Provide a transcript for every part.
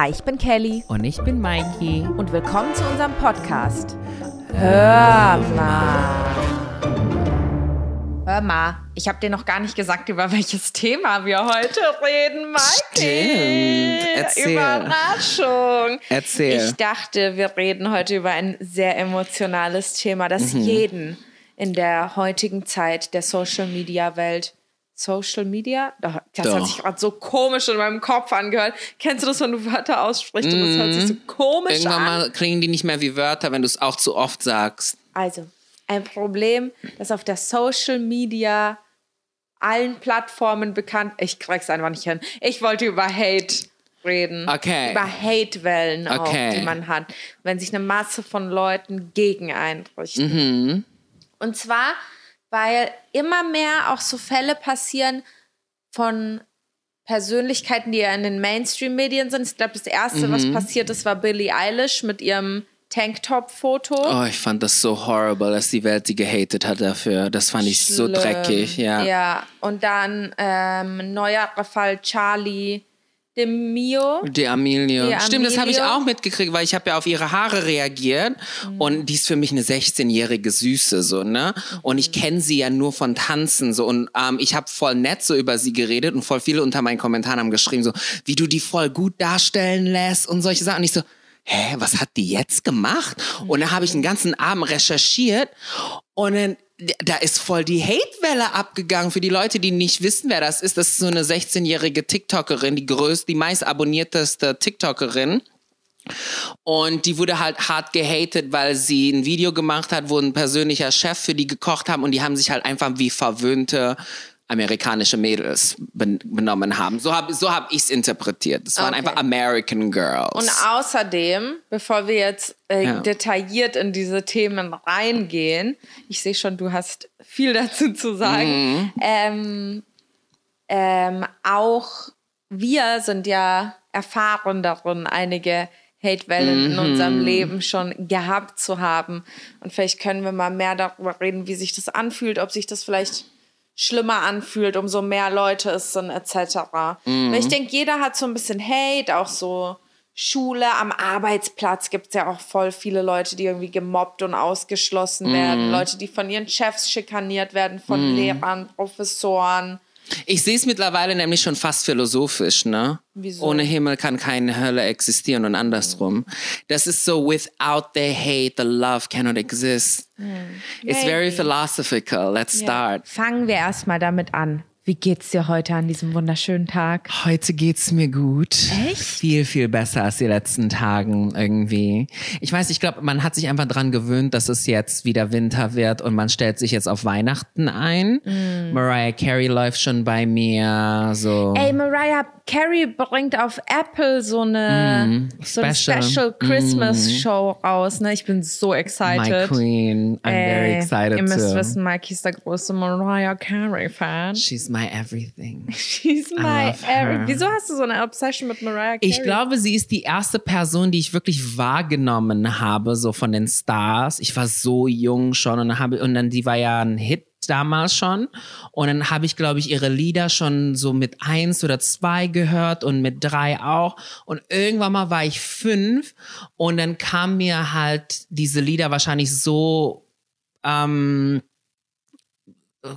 Hi, ich bin Kelly Und ich bin Mikey. und willkommen zu unserem Podcast. Hör mal. Hör mal, ich habe dir noch gar nicht gesagt, über welches Thema wir heute reden, Mikey. Stimmt. Erzähl. Überraschung. Erzähl. Ich dachte, wir reden heute über ein sehr emotionales Thema, das Mhm. jeden in der heutigen Zeit der Social Media Welt Social Media? Doch, Das hat sich gerade so komisch in meinem Kopf angehört. Kennst du das, wenn du Wörter aussprichst und das hört sich so komisch Mhm. Irgendwann an? mal klingen die nicht mehr wie Wörter, wenn du es auch zu oft sagst. Also, ein Problem, das auf der Social Media allen Plattformen bekannt. Ich krieg's einfach nicht hin. Ich wollte über Hate reden. Okay. Über Hate-Wellen auch, Okay. die man hat, wenn sich eine Masse von Leuten gegen einen richten. Mhm. Und zwar, weil immer mehr auch so Fälle passieren von Persönlichkeiten, die ja in den Mainstream-Medien sind. Ich glaube, das erste, Mhm. was passiert ist, war Billie Eilish mit ihrem Tanktop-Foto. Oh, ich fand das so horrible, dass die Welt sie gehatet hat dafür. Das fand ich so dreckig, ja. Ja, und dann ähm, neuerer Fall Charlie de Mio. Die Amelie. Die Stimmt, das habe ich auch mitgekriegt, weil ich habe ja auf ihre Haare reagiert Mhm. und die ist für mich eine 16-jährige Süße so, ne? Und Mhm. ich kenne sie ja nur von Tanzen so und ähm, ich habe voll nett so über sie geredet und voll viele unter meinen Kommentaren haben geschrieben so, wie du die voll gut darstellen lässt und solche Sachen. Und ich so, hä, was hat die jetzt gemacht? Und dann habe ich den ganzen Abend recherchiert und dann da ist voll die Hate-Welle abgegangen für die Leute, die nicht wissen, wer das ist. Das ist so eine 16-jährige TikTokerin, die größte, die meist abonnierteste TikTokerin. Und die wurde halt hart gehatet, weil sie ein Video gemacht hat, wo ein persönlicher Chef für die gekocht haben und die haben sich halt einfach wie verwöhnte amerikanische Mädels ben benommen haben. So habe so hab ich es interpretiert. Es waren Okay. einfach American Girls. Und außerdem, bevor wir jetzt äh, Ja. detailliert in diese Themen reingehen, ich sehe schon, du hast viel dazu zu sagen. Mhm. Ähm, ähm, auch wir sind ja erfahren darin, einige Hate-Wellen in unserem Leben schon gehabt zu haben. Und vielleicht können wir mal mehr darüber reden, wie sich das anfühlt, ob sich das vielleicht schlimmer anfühlt, umso mehr Leute es sind, etc. Weil ich denke, jeder hat so ein bisschen Hate, auch so Schule, am Arbeitsplatz gibt es ja auch voll viele Leute, die irgendwie gemobbt und ausgeschlossen werden. Leute, die von ihren Chefs schikaniert werden, von Lehrern, Professoren. Ich sehe es mittlerweile nämlich schon fast philosophisch, ne? Wieso? Ohne Himmel kann keine Hölle existieren und andersrum. Das ist so, without the hate, the love cannot exist. It's very philosophical. Let's start. Fangen wir erstmal damit an. Wie geht's dir heute an diesem wunderschönen Tag? Heute geht's mir gut. Echt? Viel, viel besser als die letzten Tagen irgendwie. Ich weiß, ich glaube, man hat sich einfach dran gewöhnt, dass es jetzt wieder Winter wird und man stellt sich jetzt auf Weihnachten ein. Mm. Mariah Carey läuft schon bei mir, so. Ey, Mariah Carey bringt auf Apple so eine, so eine Special. Special Christmas Show raus. Ne? Ich bin so My excited. queen. I'm very Ey, excited Ihr müsst too. wissen, Mikey ist der größte Mariah Carey-Fan. She's my everything. She's my love every- her. Wieso hast du so eine Obsession mit Mariah Carey? Ich glaube, sie ist die erste Person, die ich wirklich wahrgenommen habe, so von den Stars. Ich war so jung schon und dann, habe, und dann die war ja ein Hit damals schon. Und dann habe ich, glaube ich, ihre Lieder schon so mit eins oder zwei gehört und mit drei auch. Und irgendwann mal war ich fünf und dann kam mir halt diese Lieder wahrscheinlich so ähm,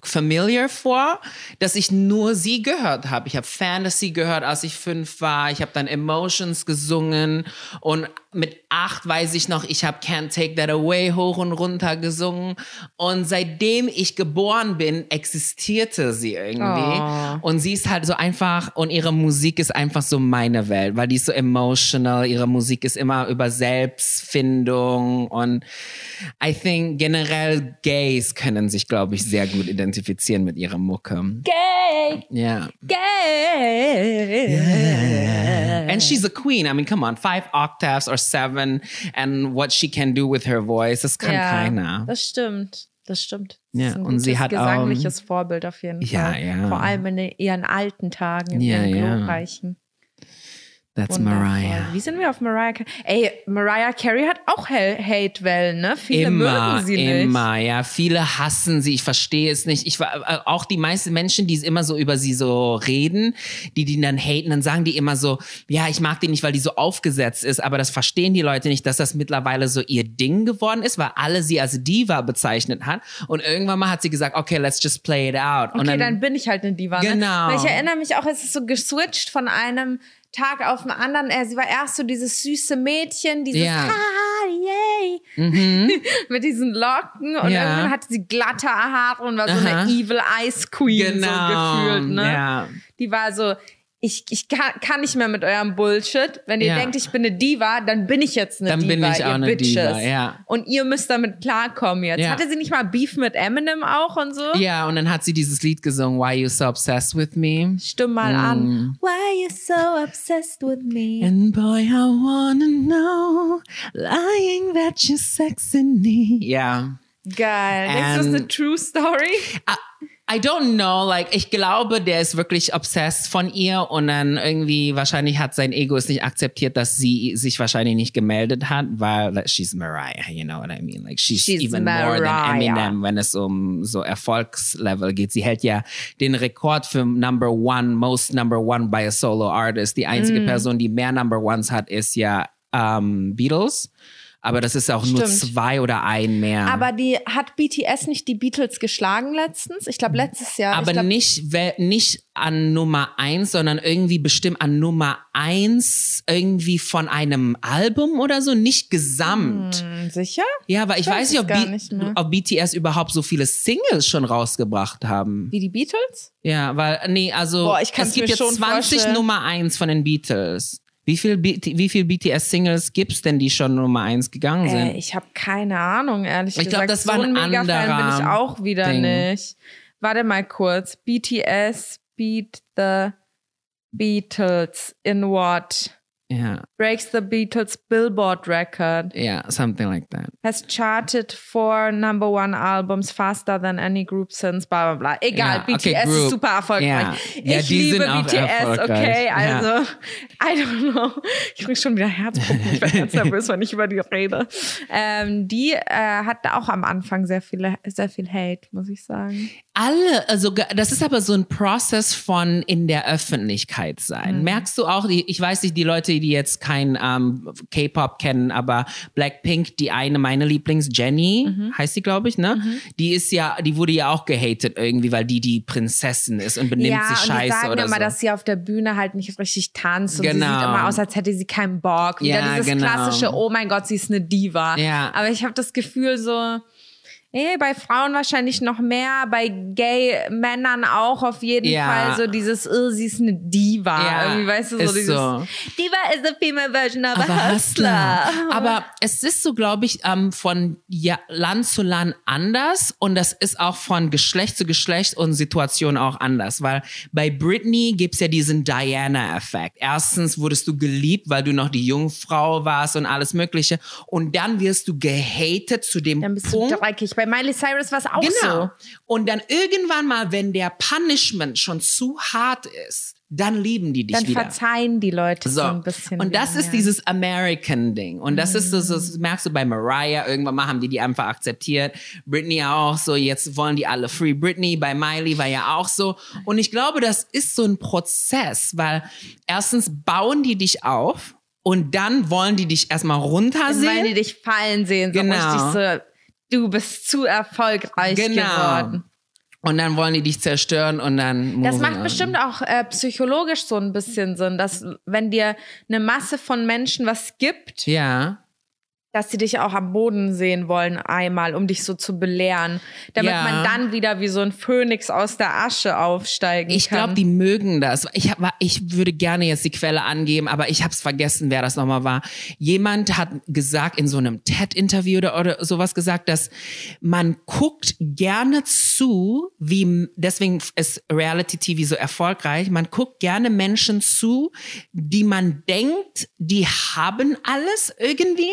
familiar vor, dass ich nur sie gehört habe. Ich habe Fantasy gehört, als ich fünf war. Ich habe dann Emotions gesungen und mit acht weiß ich noch, ich habe Can't Take That Away hoch und runter gesungen. Und seitdem ich geboren bin, existierte sie irgendwie. Oh. Und sie ist halt so einfach und ihre Musik ist einfach so meine Welt, weil die ist so emotional. Ihre Musik ist immer über Selbstfindung und I think generell Gays können sich, glaube ich, sehr gut identifizieren mit ihrer Mucke. Gay, Ja. gay. And she's a queen. I mean, come on, five octaves or seven and what she can do with her voice, das kann keiner. Das stimmt. Das stimmt. Das Ja, ist ein und sie hat gesangliches Vorbild auf jeden Ja, Fall. ja. Vor allem in ihren alten Tagen, in Ja, ihren ja. glorreichen. That's Wundervoll. Mariah. Wie sind wir auf Mariah Carey? Ey, Mariah Carey hat auch Hate-Wellen, ne? Viele Immer, mögen sie nicht. immer, ja. Viele hassen sie. Ich verstehe es nicht. Ich war äh, auch die meisten Menschen, die immer so über sie so reden, die die dann haten, dann sagen die immer so, ja, ich mag die nicht, weil die so aufgesetzt ist. Aber das verstehen die Leute nicht, dass das mittlerweile so ihr Ding geworden ist, weil alle sie als Diva bezeichnet hat. Und irgendwann mal hat sie gesagt, okay, let's just play it out. Und Okay, dann, bin ich halt eine Diva. Ne? Genau. Weil ich erinnere mich auch, es ist so geswitcht von einem Tag auf den anderen. Äh, Sie war erst so dieses süße Mädchen, dieses Ja. ah, yay, mit diesen Locken und Ja. irgendwann hatte sie glatte Haare und war so Aha. eine Evil Ice Queen Genau. so gefühlt. Ne? Ja. Die war so, ich, ich kann, kann nicht mehr mit eurem Bullshit. Wenn ihr Ja. denkt, ich bin eine Diva, dann bin ich jetzt eine Dann Diva, bin ich auch ihr eine Bitches. Diva, ja. Und ihr müsst damit klarkommen jetzt. Ja. Hatte sie nicht mal Beef mit Eminem auch und so? Ja, und dann hat sie dieses Lied gesungen, Why You So Obsessed With Me. Stimm mal an. Why you so obsessed with me? And boy, I wanna know, lying that you're sexing me. Ja. Geil. Denkst du, das ist eine And- True Story? I, don't know, like, ich glaube, der ist wirklich obsessed von ihr und dann irgendwie, wahrscheinlich hat sein Ego es nicht akzeptiert, dass sie sich wahrscheinlich nicht gemeldet hat, weil like, she's Mariah, you know what I mean? Like, she's, She's even more than Mariah. Eminem, wenn es um so Erfolgslevel geht. Sie hält ja den Rekord für Number One, most Number One by a Solo Artist. Die einzige Mm. Person, die mehr Number Ones hat, ist ja ähm, Beatles. Aber das ist auch nur Stimmt. zwei oder ein mehr. Aber die hat BTS nicht die Beatles geschlagen letztens? Ich glaube letztes Jahr. Aber glaub, nicht, nicht an Nummer eins, sondern irgendwie bestimmt an Nummer eins irgendwie von einem Album oder so, nicht gesamt. Hm, sicher? Ja, weil ich Weiß weiß nicht ob, nicht ob BTS überhaupt so viele Singles schon rausgebracht haben. Wie die Beatles? Ja, weil, nee, also Boah, es gibt jetzt schon 20 vorstellen. Nummer eins von den Beatles. Wie viel, B- wie viel BTS-Singles gibt's denn, die schon Nummer eins gegangen sind? Äh, ich habe keine Ahnung, ehrlich Ich glaub, gesagt. das war so ein Mega-Fan bin ich auch wieder Ding. nicht. Warte mal kurz. BTS beat the Beatles in what? Ja, Breaks the Beatles Billboard record. ja, something like that. Has charted four number one albums faster than any group since, bla bla bla. Egal, okay, BTS Group. ist super erfolgreich. Ja. Ja, ich die liebe BTS, okay? Also, I don't know. Ich krieg schon wieder Herzpumpen. Ich werde ganz nervös, wenn ich über die rede. Ähm, die äh, hatte auch am Anfang sehr, viele, sehr viel Hate, muss ich sagen. Alle, also das ist aber so ein Prozess von in der Öffentlichkeit sein. Mhm. Merkst du auch, die, ich weiß nicht, die Leute, die jetzt kein ähm, K-Pop kennen, aber Blackpink, die eine, meine Lieblings, Jenny, Mhm. heißt sie, glaube ich, ne? Die ist ja, die wurde ja auch gehatet irgendwie, weil die die Prinzessin ist und benimmt ja, sich und die scheiße sagen oder immer, so. dass sie auf der Bühne halt nicht richtig tanzt und sie Genau. sieht immer aus, als hätte sie keinen Bock. Wieder Ja, dieses genau. klassische, oh mein Gott, sie ist eine Diva. Ja. Aber ich habe das Gefühl so, eh, bei Frauen wahrscheinlich noch mehr, bei Gay-Männern auch auf jeden Ja. Fall so dieses, oh, sie ist eine Diva. Ja, Irgendwie, weißt du, so ist dieses, so. Diva is the female version of a hustler. Aber es ist so, glaube ich, ähm, von ja, Land zu Land anders und das ist auch von Geschlecht zu Geschlecht und Situation auch anders, weil bei Britney gibt's ja diesen Diana-Effekt. Erstens wurdest du geliebt, weil du noch die Jungfrau warst und alles Mögliche und dann wirst du gehatet zu dem Dann bist du Punkt, dreckig. Bei Miley Cyrus war es auch Genau. so. Und dann irgendwann mal, wenn der Punishment schon zu hart ist, dann lieben die dich Dann wieder. verzeihen die Leute so, So. ein bisschen. Und das wieder, ist ja. dieses American-Ding. Und das ist das, das merkst du bei Mariah. Irgendwann mal haben die die einfach akzeptiert. Britney auch so. Jetzt wollen die alle Free Britney. Bei Miley war ja auch so. Und ich glaube, das ist so ein Prozess, weil erstens bauen die dich auf und dann wollen die dich erstmal Weil die runtersehen. dich fallen sehen, so Genau. richtig so, du bist zu erfolgreich Genau. geworden. Und dann wollen die dich zerstören und dann. Das macht on. bestimmt auch äh, psychologisch so ein bisschen Sinn, dass wenn dir eine Masse von Menschen was gibt, Ja. Dass sie dich auch am Boden sehen wollen einmal, um dich so zu belehren, damit Ja. man dann wieder wie so ein Phönix aus der Asche aufsteigen Ich kann. glaube, die mögen das. Ich, hab, ich würde gerne jetzt die Quelle angeben, aber ich habe es vergessen, wer das nochmal war. Jemand hat gesagt in so einem TED-Interview oder, oder sowas gesagt, dass man guckt gerne zu, wie deswegen ist Reality-TV so erfolgreich. Man guckt gerne Menschen zu, die man denkt, die haben alles irgendwie,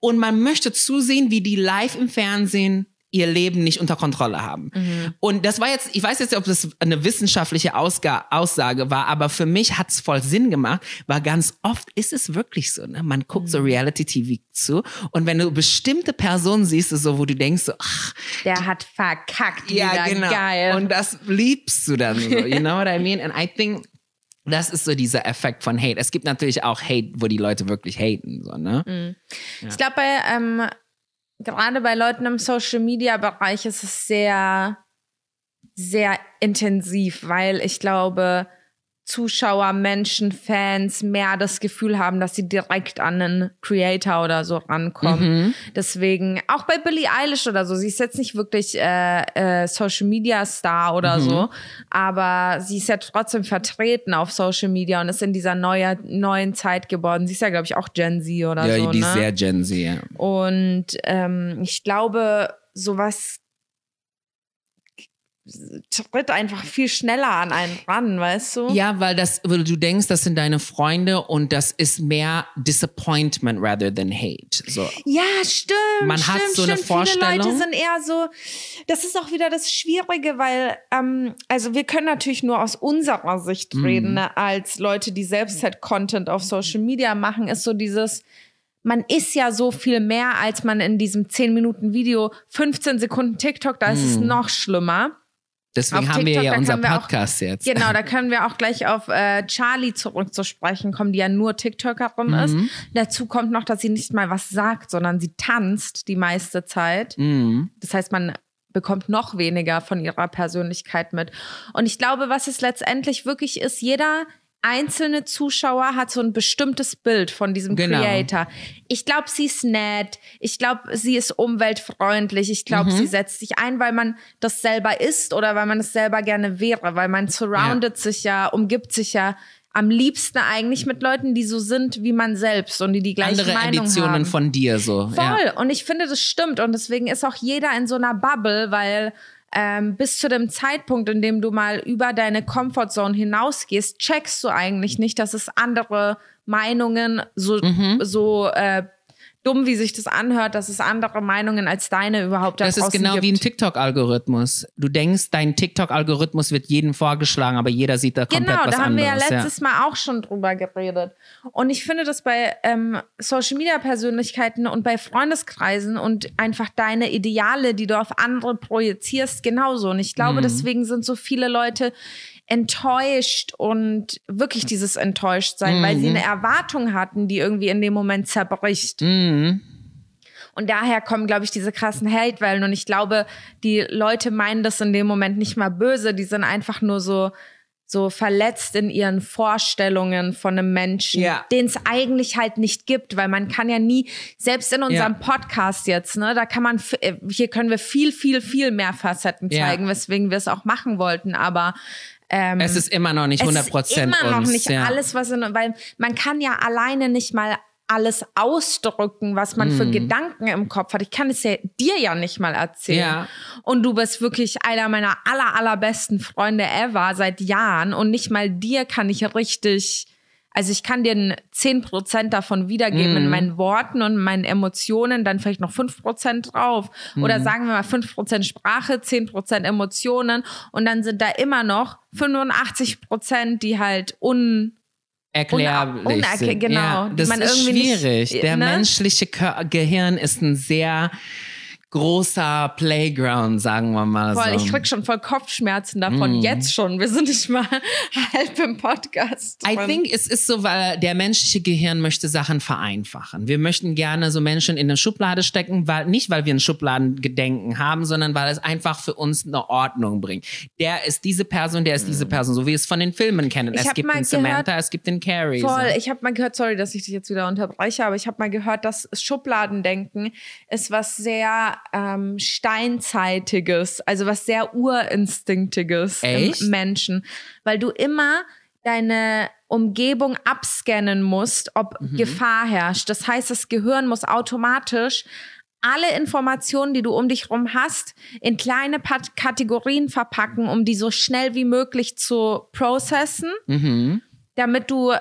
und man möchte zusehen, wie die live im Fernsehen ihr Leben nicht unter Kontrolle haben. Mhm. Und das war jetzt, ich weiß jetzt nicht, ob das eine wissenschaftliche Ausga Aussage war, aber für mich hat es voll Sinn gemacht, weil ganz oft ist es wirklich so. Ne? Man guckt Mhm. so Reality-TV zu und wenn du bestimmte Personen siehst, so, wo du denkst, so, ach, Der hat verkackt. ja, genau. Geil. Und das liebst du dann so. You know what I mean? And I think, das ist so dieser Effekt von Hate. Es gibt natürlich auch Hate, wo die Leute wirklich haten. So, ne? Mhm. Ich glaube, bei, ähm, gerade bei Leuten im Social Media Bereich ist es sehr, sehr intensiv, weil ich glaube, Zuschauer, Menschen, Fans mehr das Gefühl haben, dass sie direkt an einen Creator oder so rankommen. Mhm. Deswegen, auch bei Billie Eilish oder so, sie ist jetzt nicht wirklich äh, äh, Social Media Star oder Mhm. so, aber sie ist ja trotzdem vertreten auf Social Media und ist in dieser neue, neuen Zeit geboren. Sie ist ja, glaube ich, auch Gen Z oder Ja, so. die ne? ist sehr Gen Z, ja. Und ähm, ich glaube, sowas tritt einfach viel schneller an einen ran, weißt du? Ja, weil das, weil du denkst, das sind deine Freunde und das ist mehr Disappointment rather than Hate. So. Ja, stimmt. Man stimmt, hat so eine stimmt. Viele Vorstellung. Leute sind eher so, das ist auch wieder das Schwierige, weil, ähm, also wir können natürlich nur aus unserer Sicht Mhm. reden, ne, als Leute, die selbst halt Content auf Social Media machen, ist so dieses, man ist ja so viel mehr, als man in diesem 10 Minuten Video, 15 Sekunden TikTok, da ist es noch schlimmer. Deswegen Auf haben wir TikTok, ja da unser wir auch- Podcast jetzt. Genau, da können wir auch gleich auf äh, Charlie zurückzusprechen kommen, die ja nur TikTokerin ist. Mhm. Dazu kommt noch, dass sie nicht mal was sagt, sondern sie tanzt die meiste Zeit. Mhm. Das heißt, man bekommt noch weniger von ihrer Persönlichkeit mit. Und ich glaube, was es letztendlich wirklich ist, jeder einzelne Zuschauer hat so ein bestimmtes Bild von diesem Genau. Creator. Ich glaube, sie ist nett. Ich glaube, sie ist umweltfreundlich. Ich Mhm. glaube, sie setzt sich ein, weil man das selber ist oder weil man es selber gerne wäre, weil man surroundet sich ja, umgibt sich ja am liebsten eigentlich mit Leuten, die so sind wie man selbst und die die gleiche Andere Meinung Editionen haben. von dir so. Voll. Ja. Und ich finde, das stimmt. Und deswegen ist auch jeder in so einer Bubble, weil ähm, bis zu dem Zeitpunkt, in dem du mal über deine Comfortzone hinausgehst, checkst du eigentlich nicht, dass es andere Meinungen so, Mhm. so äh, dumm, wie sich das anhört, dass es andere Meinungen als deine überhaupt da Das ist genau gibt. wie ein TikTok-Algorithmus. Du denkst, dein TikTok-Algorithmus wird jedem vorgeschlagen, aber jeder sieht da komplett Genau, was da haben wir ja anderes. letztes Mal auch schon drüber geredet. Und ich finde das bei ähm, Social Media Persönlichkeiten und bei Freundeskreisen und einfach deine Ideale, die du auf andere projizierst, genauso. Und ich Mhm. glaube, deswegen sind so viele Leute enttäuscht und wirklich dieses enttäuscht sein, weil sie Mhm. eine Erwartung hatten, die irgendwie in dem Moment zerbricht. Mhm. Und daher kommen, glaube ich, diese krassen Hate-Wellen. Und ich glaube, die Leute meinen das in dem Moment nicht mal böse. Die sind einfach nur so, so verletzt in ihren Vorstellungen von einem Menschen, Ja. den es eigentlich halt nicht gibt, weil man kann ja nie, selbst in unserem Podcast jetzt, ne, da kann man, äh, hier können wir viel, viel, viel mehr Facetten Ja. zeigen, weswegen wir es auch machen wollten. Aber ähm, Es ist immer noch nicht 100 es ist Prozent immer noch uns. nicht ja. alles, was in, weil man kann ja alleine nicht mal alles ausdrücken, was man für Gedanken im Kopf hat. Ich kann es ja dir ja nicht mal erzählen. Ja. Und du bist wirklich einer meiner aller, allerbesten Freunde ever seit Jahren. Und nicht mal dir kann ich richtig, also ich kann dir n- 10% davon wiedergeben in meinen Worten und meinen Emotionen, dann vielleicht noch 5% drauf. Oder sagen wir mal 5% Sprache, 10% Emotionen. Und dann sind da immer noch 85%, die halt un erklärlich Uner- unerke- sind. genau, Ja, das man ist schwierig. Der ne? menschliche Gehirn ist ein sehr großer Playground, sagen wir mal Voll, so. ich krieg schon voll Kopfschmerzen davon, Mm. jetzt schon. Wir sind nicht mal halb im Podcast. I think es ist so, weil der menschliche Gehirn möchte Sachen vereinfachen. Wir möchten gerne so Menschen in eine Schublade stecken, weil nicht weil wir ein Schubladengedenken haben, sondern weil es einfach für uns eine Ordnung bringt. Der ist diese Person, der ist diese Person, so wie wir es von den Filmen kennen. Ich es gibt mal den Samantha, gehört- es gibt den Carrie. Voll, So. ich habe mal gehört, sorry, dass ich dich jetzt wieder unterbreche, aber ich habe mal gehört, dass Schubladendenken ist was sehr ähm, steinzeitiges, also was sehr urinstinktiges Echt? im Menschen, weil du immer deine Umgebung abscannen musst, ob Mhm. Gefahr herrscht. Das heißt, das Gehirn muss automatisch alle Informationen, die du um dich rum hast, in kleine Pat Kategorien verpacken, um die so schnell wie möglich zu processen Mhm. damit du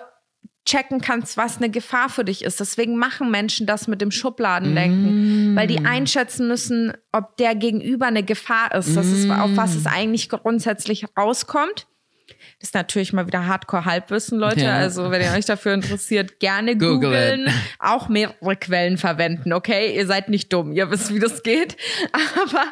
checken kannst, was eine Gefahr für dich ist. Deswegen machen Menschen das mit dem Schubladendenken, mm. weil die einschätzen müssen, ob der Gegenüber eine Gefahr ist. Das ist, auf was es eigentlich grundsätzlich rauskommt. Das ist natürlich mal wieder Hardcore-Halbwissen, Leute. Ja. Also, wenn ihr euch dafür interessiert, gerne googeln. Auch mehrere Quellen verwenden, okay? Ihr seid nicht dumm. Ihr wisst, wie das geht. Aber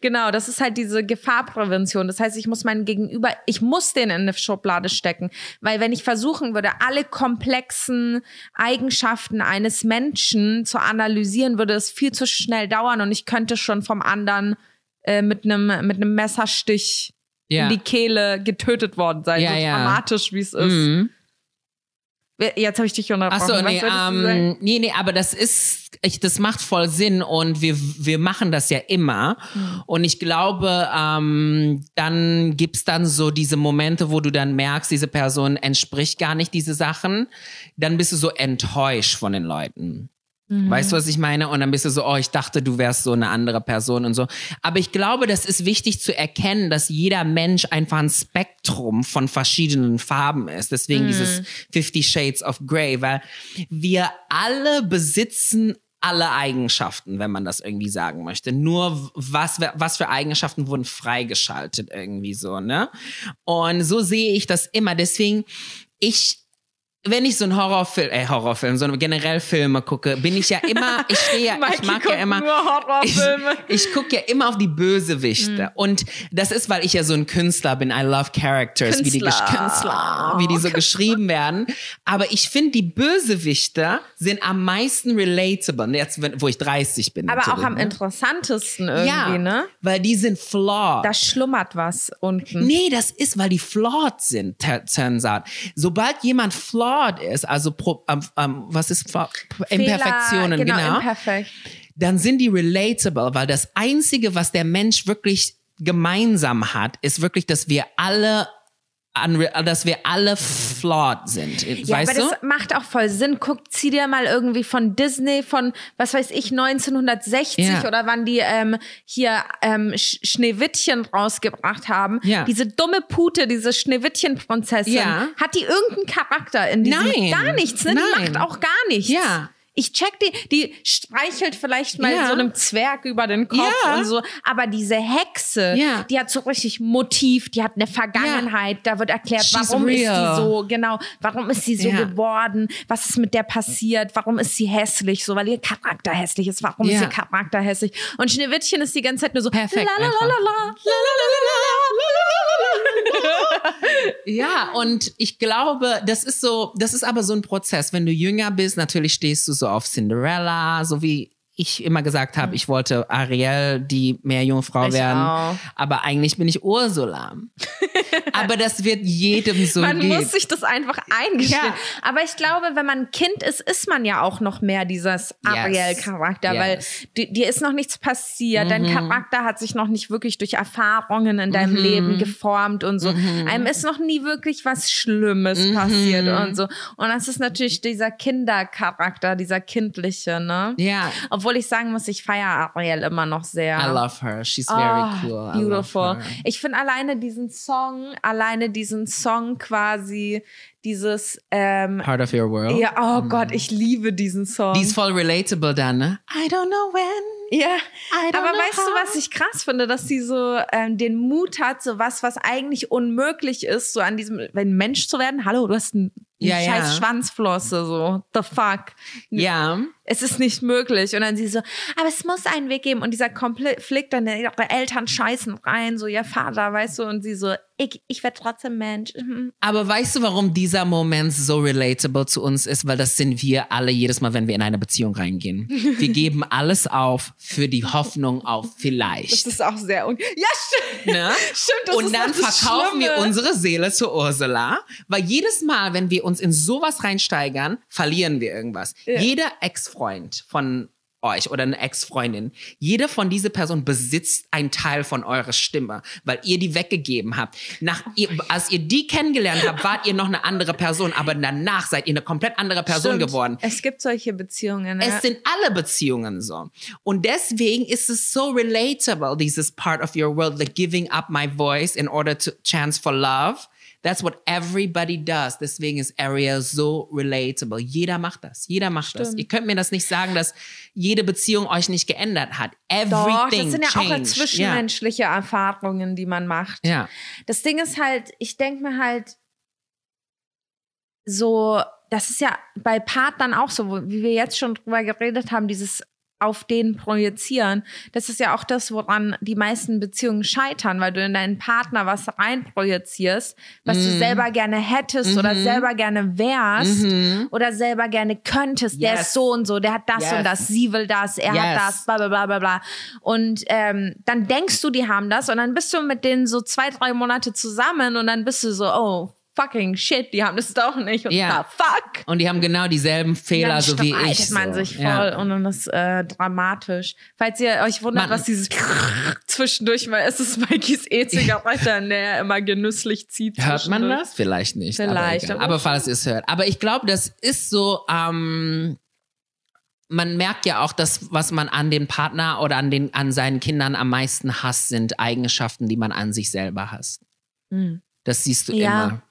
genau, das ist halt diese Gefahrprävention. Das heißt, ich muss meinen Gegenüber, ich muss den in eine Schublade stecken. Weil wenn ich versuchen würde, alle komplexen Eigenschaften eines Menschen zu analysieren, würde es viel zu schnell dauern und ich könnte schon vom anderen äh, mit einem mit einem Messerstich ja. in die Kehle getötet worden sein. Ja, so ja. dramatisch, wie es ist. Mhm. Jetzt habe ich dich unterbrochen. Ach so, nee, ähm, nee, nee, aber das ist, ich, das macht voll Sinn und wir, wir machen das ja immer. Mhm. Und ich glaube, ähm, dann gibt's dann so diese Momente, wo du dann merkst, diese Person entspricht gar nicht diese Sachen. Dann bist du so enttäuscht von den Leuten. Mhm. Weißt du, was ich meine? Und dann bist du so, oh, ich dachte, du wärst so eine andere Person und so. Aber ich glaube, das ist wichtig zu erkennen, dass jeder Mensch einfach ein Spektrum von verschiedenen Farben ist. Deswegen mhm. dieses Fifty Shades of Grey, weil wir alle besitzen alle Eigenschaften, wenn man das irgendwie sagen möchte. Nur was, was für Eigenschaften wurden freigeschaltet irgendwie so, ne? Und so sehe ich das immer. Deswegen, ich, wenn ich so einen Horrorfilm, äh, Horrorfilm, so generell Filme gucke, bin ich ja immer, ich stehe ja, ich mag ja immer, ich, ich gucke ja immer auf die Bösewichte. Mhm. Und das ist, weil ich ja so ein Künstler bin. I love characters, Künstler. wie die, Künstler, wie die so geschrieben werden. Aber ich finde, die Bösewichte sind am meisten relatable. Jetzt, wo ich 30 bin. Aber auch am ne? interessantesten irgendwie, ja, ne? Weil die sind flawed. Da schlummert was unten. Nee, das ist, weil die flawed sind, turns out. Sobald jemand flawed flawed ist, also pro, ähm, ähm, was ist Fehler, Imperfektionen, genau, genau. dann sind die relatable, weil das Einzige, was der Mensch wirklich gemeinsam hat, ist wirklich, dass wir alle dass wir alle flawed sind. Ja, weißt aber das macht auch voll Sinn. Guck, zieh dir mal irgendwie von Disney von, was weiß ich, 1960 ja. oder wann die ähm, hier ähm, Schneewittchen rausgebracht haben. Ja. Diese dumme Pute, diese Schneewittchen-Prinzessin, ja. hat die irgendeinen Charakter in diesem? Nein. Gar nichts, ne? Nein. Die macht auch gar nichts. Ja. Ich check die, die streichelt vielleicht mal ja. so einem Zwerg über den Kopf ja. und so. Aber diese Hexe, ja. die hat so richtig Motiv, die hat eine Vergangenheit. Da wird erklärt, She's warum real. ist sie so, genau, warum ist sie so geworden, was ist mit der passiert, warum ist sie hässlich, so, weil ihr Charakter hässlich ist, warum ist ihr Charakter hässlich. Und Schneewittchen ist die ganze Zeit nur so, perfekt. Ja, und ich glaube, das ist so, das ist aber so ein Prozess. Wenn du jünger bist, natürlich stehst du so auf Cinderella, so wie ich immer gesagt habe, ich wollte Ariel, die Meerjungfrau werden. Auch. Aber eigentlich bin ich Ursula. aber das wird jedem so Man gehen. muss sich das einfach eingestehen. Ja. Aber ich glaube, wenn man ein Kind ist, ist man ja auch noch mehr dieses Ariel-Charakter, yes. weil dir ist noch nichts passiert. Mhm. Dein Charakter hat sich noch nicht wirklich durch Erfahrungen in deinem mhm. Leben geformt und so. Mhm. Einem ist noch nie wirklich was Schlimmes mhm. passiert und so. Und das ist natürlich dieser Kindercharakter, dieser kindliche, ne? Ja. Obwohl obwohl ich sagen muss, ich feiere Ariel immer noch sehr. I love her. She's very oh, cool. I beautiful. Ich finde alleine diesen Song, alleine diesen Song quasi, dieses ähm, Part of Your World. Ja, oh mm. Gott, ich liebe diesen Song. Die ist voll relatable dann, ne? I don't know when. Ja, aber weißt how. du, was ich krass finde, dass sie so ähm, den Mut hat, so was, was eigentlich unmöglich ist, so an diesem, wenn Mensch zu werden. Hallo, du hast ein ja, scheiß ja. Schwanzflosse, so, the fuck. Ja. Es ist nicht möglich. Und dann sie so, aber es muss einen Weg geben. Und dieser Konflikt, dann ihre Eltern scheißen rein, so ihr Vater, weißt du, und sie so, ich, ich werde trotzdem Mensch. Mhm. Aber weißt du, warum dieser Moment so relatable zu uns ist? Weil das sind wir alle jedes Mal, wenn wir in eine Beziehung reingehen. Wir geben alles auf für die Hoffnung auf vielleicht. Das ist auch sehr un Ja, stimmt. Ne? stimmt das Und dann verkaufen Schlimme. wir unsere Seele zu Ursula, weil jedes Mal, wenn wir uns in sowas reinsteigern, verlieren wir irgendwas. Ja. Jeder Ex-Freund von euch oder eine Ex-Freundin. Jede von dieser Person besitzt einen Teil von eurer Stimme, weil ihr die weggegeben habt. Nach, ihr, als ihr die kennengelernt habt, wart ihr noch eine andere Person, aber danach seid ihr eine komplett andere Person Stimmt. geworden. Es gibt solche Beziehungen. Ja. Es sind alle Beziehungen so. Und deswegen ist es so relatable, dieses part of your world, the giving up my voice in order to chance for love That's what everybody does. Deswegen ist Ariel so relatable. Jeder macht das. Jeder macht das. Ihr könnt mir das nicht sagen, dass jede Beziehung euch nicht geändert hat. Everything Doch, das sind ja auch changed. zwischenmenschliche Erfahrungen, die man macht. Ja. Das Ding ist halt, ich denke mir halt so, das ist ja bei Partnern auch so, wie wir jetzt schon drüber geredet haben, dieses auf den projizieren. Das ist ja auch das, woran die meisten Beziehungen scheitern, weil du in deinen Partner was reinprojizierst, was Mhm. du selber gerne hättest oder selber gerne wärst oder selber gerne könntest. Der Yes. ist so und so, der hat das Yes. und das, sie will das, er Yes. hat das, bla bla bla bla bla. Und ähm, dann denkst du, die haben das und dann bist du mit denen so zwei, drei Monate zusammen und dann bist du so, oh, fucking shit, die haben das doch nicht und Ja. fuck. Und die haben genau dieselben Fehler, dann so wie ich. man so. sich voll Ja. und dann ist äh, dramatisch. Falls ihr euch wundert, Man- was dieses zwischendurch mal ist, ist Mikes E-Zigarette, an der er immer genüsslich zieht. Hört man das? Vielleicht nicht. Vielleicht, Aber, aber falls ihr es hört. Aber ich glaube, das ist so, ähm, man merkt ja auch, dass was man an den Partner oder an, den, an seinen Kindern am meisten hasst, sind Eigenschaften, die man an sich selber hasst. Hm. Das siehst du Ja. immer.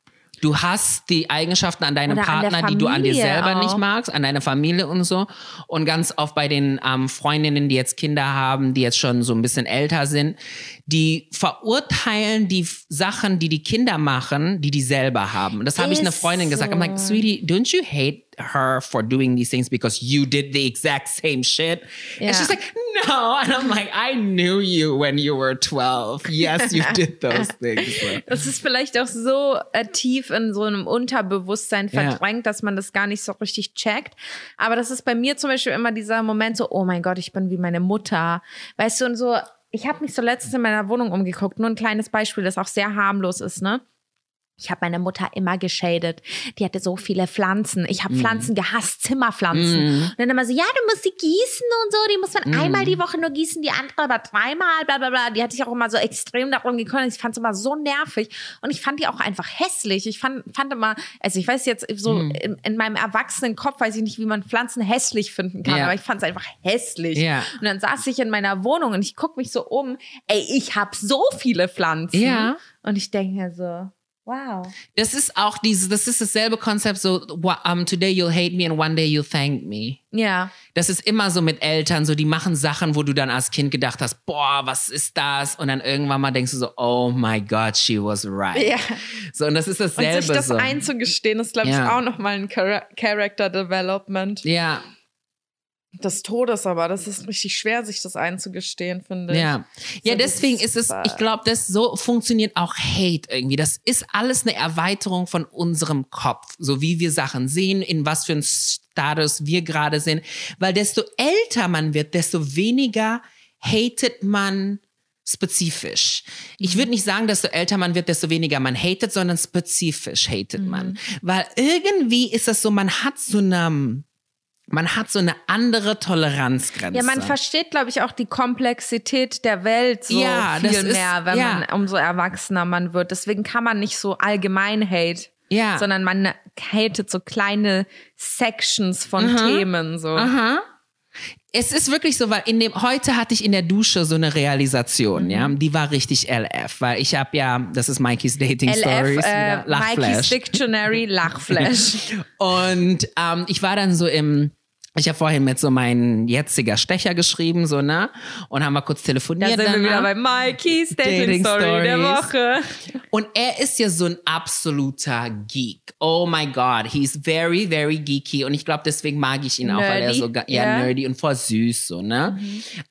Du hast die Eigenschaften an deinem Oder an der Partner, die du an dir selber auch. nicht magst, an deiner Familie und so. Und ganz oft bei den ähm, Freundinnen, die jetzt Kinder haben, die jetzt schon so ein bisschen älter sind, die verurteilen die Sachen, die die Kinder machen, die die selber haben. Und das habe ich einer Freundin gesagt. I'm like, sweetie, don't you hate her for doing these things because you did the exact same shit? Ja. And she's like, no. And I'm like, I knew you when you were 12. Yes, you did those things. Das ist vielleicht auch so äh, tief in so einem Unterbewusstsein verdrängt, dass man das gar nicht so richtig checkt. Aber das ist bei mir zum Beispiel immer dieser Moment so, oh mein Gott, ich bin wie meine Mutter. Weißt du, und so, ich habe mich so letztens in meiner Wohnung umgeguckt, nur ein kleines Beispiel, das auch sehr harmlos ist, ne? Ich habe meine Mutter immer geschadet. Die hatte so viele Pflanzen. Ich habe Pflanzen gehasst, Zimmerpflanzen. Und dann immer so, ja, du musst sie gießen und so. Die muss man Mhm. einmal die Woche nur gießen, die andere aber dreimal, bla bla bla. Die hatte ich auch immer so extrem darum gekümmert. Ich fand es immer so nervig. Und ich fand die auch einfach hässlich. Ich fand, fand immer, also ich weiß jetzt so, Mhm. in, in meinem erwachsenen Kopf weiß ich nicht, wie man Pflanzen hässlich finden kann. Ja. Aber ich fand es einfach hässlich. Ja. Und dann saß ich in meiner Wohnung und ich gucke mich so um. Ey, ich habe so viele Pflanzen. Ja. Und ich denke mir so, wow. Das ist auch dieses, das ist dasselbe Konzept, so, um, today you'll hate me and one day you'll thank me. Ja. Das ist immer so mit Eltern, so die machen Sachen, wo du dann als Kind gedacht hast, boah, was ist das? Und dann irgendwann mal denkst du so, oh my God, she was right. Ja. So, und das ist Und dasselbe sich das so. einzugestehen, ist, glaube ich, Ja. auch nochmal ein Chara Character Development ja, des Todes, aber das ist richtig schwer, sich das einzugestehen, finde ich. ja. Ja, So deswegen ist es, ich glaube, das so funktioniert auch Hate irgendwie. Das ist alles eine Erweiterung von unserem Kopf, so wie wir Sachen sehen, in was für ein Status wir gerade sind. Weil desto älter man wird, desto weniger hatet man spezifisch. Ich würde nicht sagen, desto älter man wird, desto weniger man hatet, sondern spezifisch hatet man. Weil irgendwie ist das so, man hat so eine, man hat so eine andere Toleranzgrenze. Ja, man versteht, glaube ich, auch die Komplexität der Welt so Ja, viel ist- mehr, wenn ja. man umso erwachsener man wird. Deswegen kann man nicht so allgemein hate, Ja. sondern man hatet so kleine Sections von Themen so. Aha. Es ist wirklich so, weil in dem heute hatte ich in der Dusche so eine Realisation, ja, Mhm. die war richtig LF, weil ich habe ja, das ist Mikey's Dating LF, Stories, äh, wieder, Mikey's Lachflash. Dictionary, Lachflash. Und ähm, ich war dann so im ich habe vorhin mit so meinem jetziger Stecher geschrieben, so, ne? Und haben wir kurz Da telefoniert. sind wir wieder bei Mikey's Dating, Dating Story der Stories. Woche. Und er ist ja so ein absoluter Geek. Oh my God, he's very, very geeky. Und ich glaube, deswegen mag ich ihn auch, weil er Nerdy, so ja, ja. nerdy und voll süß, so, ne?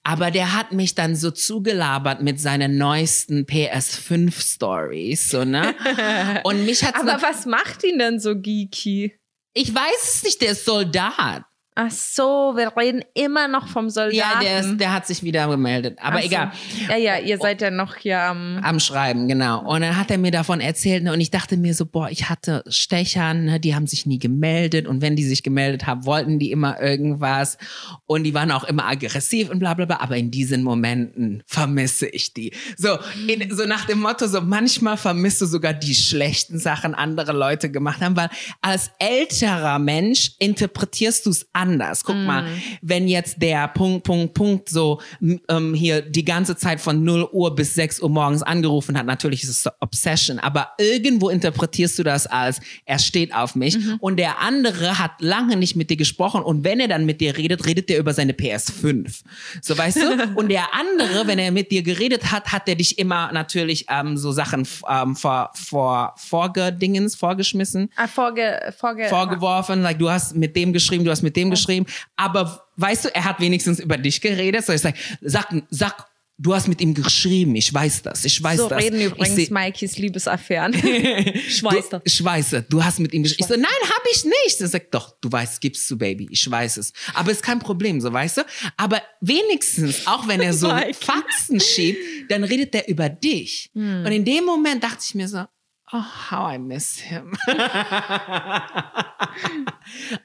Aber der hat mich dann so zugelabert mit seinen neuesten PS5-Stories, so, ne? Und mich hat Aber was macht ihn denn so geeky? ich weiß es nicht, der ist Soldat. Ach so, wir reden immer noch vom Soldaten. Ja, der, ist, der hat sich wieder gemeldet. Aber so. egal. Ja, ja, ihr seid ja noch hier am. Am Schreiben, genau. Und dann hat er mir davon erzählt ne, und ich dachte mir so, boah, ich hatte Stechern, ne, die haben sich nie gemeldet und wenn die sich gemeldet haben, wollten die immer irgendwas und die waren auch immer aggressiv und bla bla bla. Aber in diesen Momenten vermisse ich die. So, in, so nach dem Motto, so manchmal vermisst du sogar die schlechten Sachen andere Leute gemacht haben, weil als älterer Mensch interpretierst du es anders. Guck mal, wenn jetzt der Punkt, Punkt, Punkt so ähm, hier die ganze Zeit von 0 Uhr bis 6 Uhr morgens angerufen hat, natürlich ist es so Obsession, aber irgendwo interpretierst du das als, er steht auf mich und der andere hat lange nicht mit dir gesprochen und wenn er dann mit dir redet, redet er über seine PS5. So, weißt du? Und der andere, wenn er mit dir geredet hat, hat er dich immer natürlich ähm, so Sachen ähm, vor, vor, vorgedingens, vorgeschmissen Ah, vorge, vorge, vorgeworfen, like du hast mit dem geschrieben, du hast mit dem geschrieben, aber weißt du, er hat wenigstens über dich geredet, so ich sag, sag, sag, du hast mit ihm geschrieben, ich weiß das, ich weiß So das. reden ich übrigens seh- Mikeys Liebesaffären. ich weiß das. ich weiß es, du hast mit ihm geschrieben. Ich so, nein, hab ich nicht. Er sagt, doch, du weißt, gibst du, Baby. Ich weiß es. Aber ist kein Problem, so weißt du. Aber wenigstens, auch wenn er so. Faxen schiebt, dann redet er über dich. Hm. Und in dem Moment dachte ich mir so, oh, how I miss him.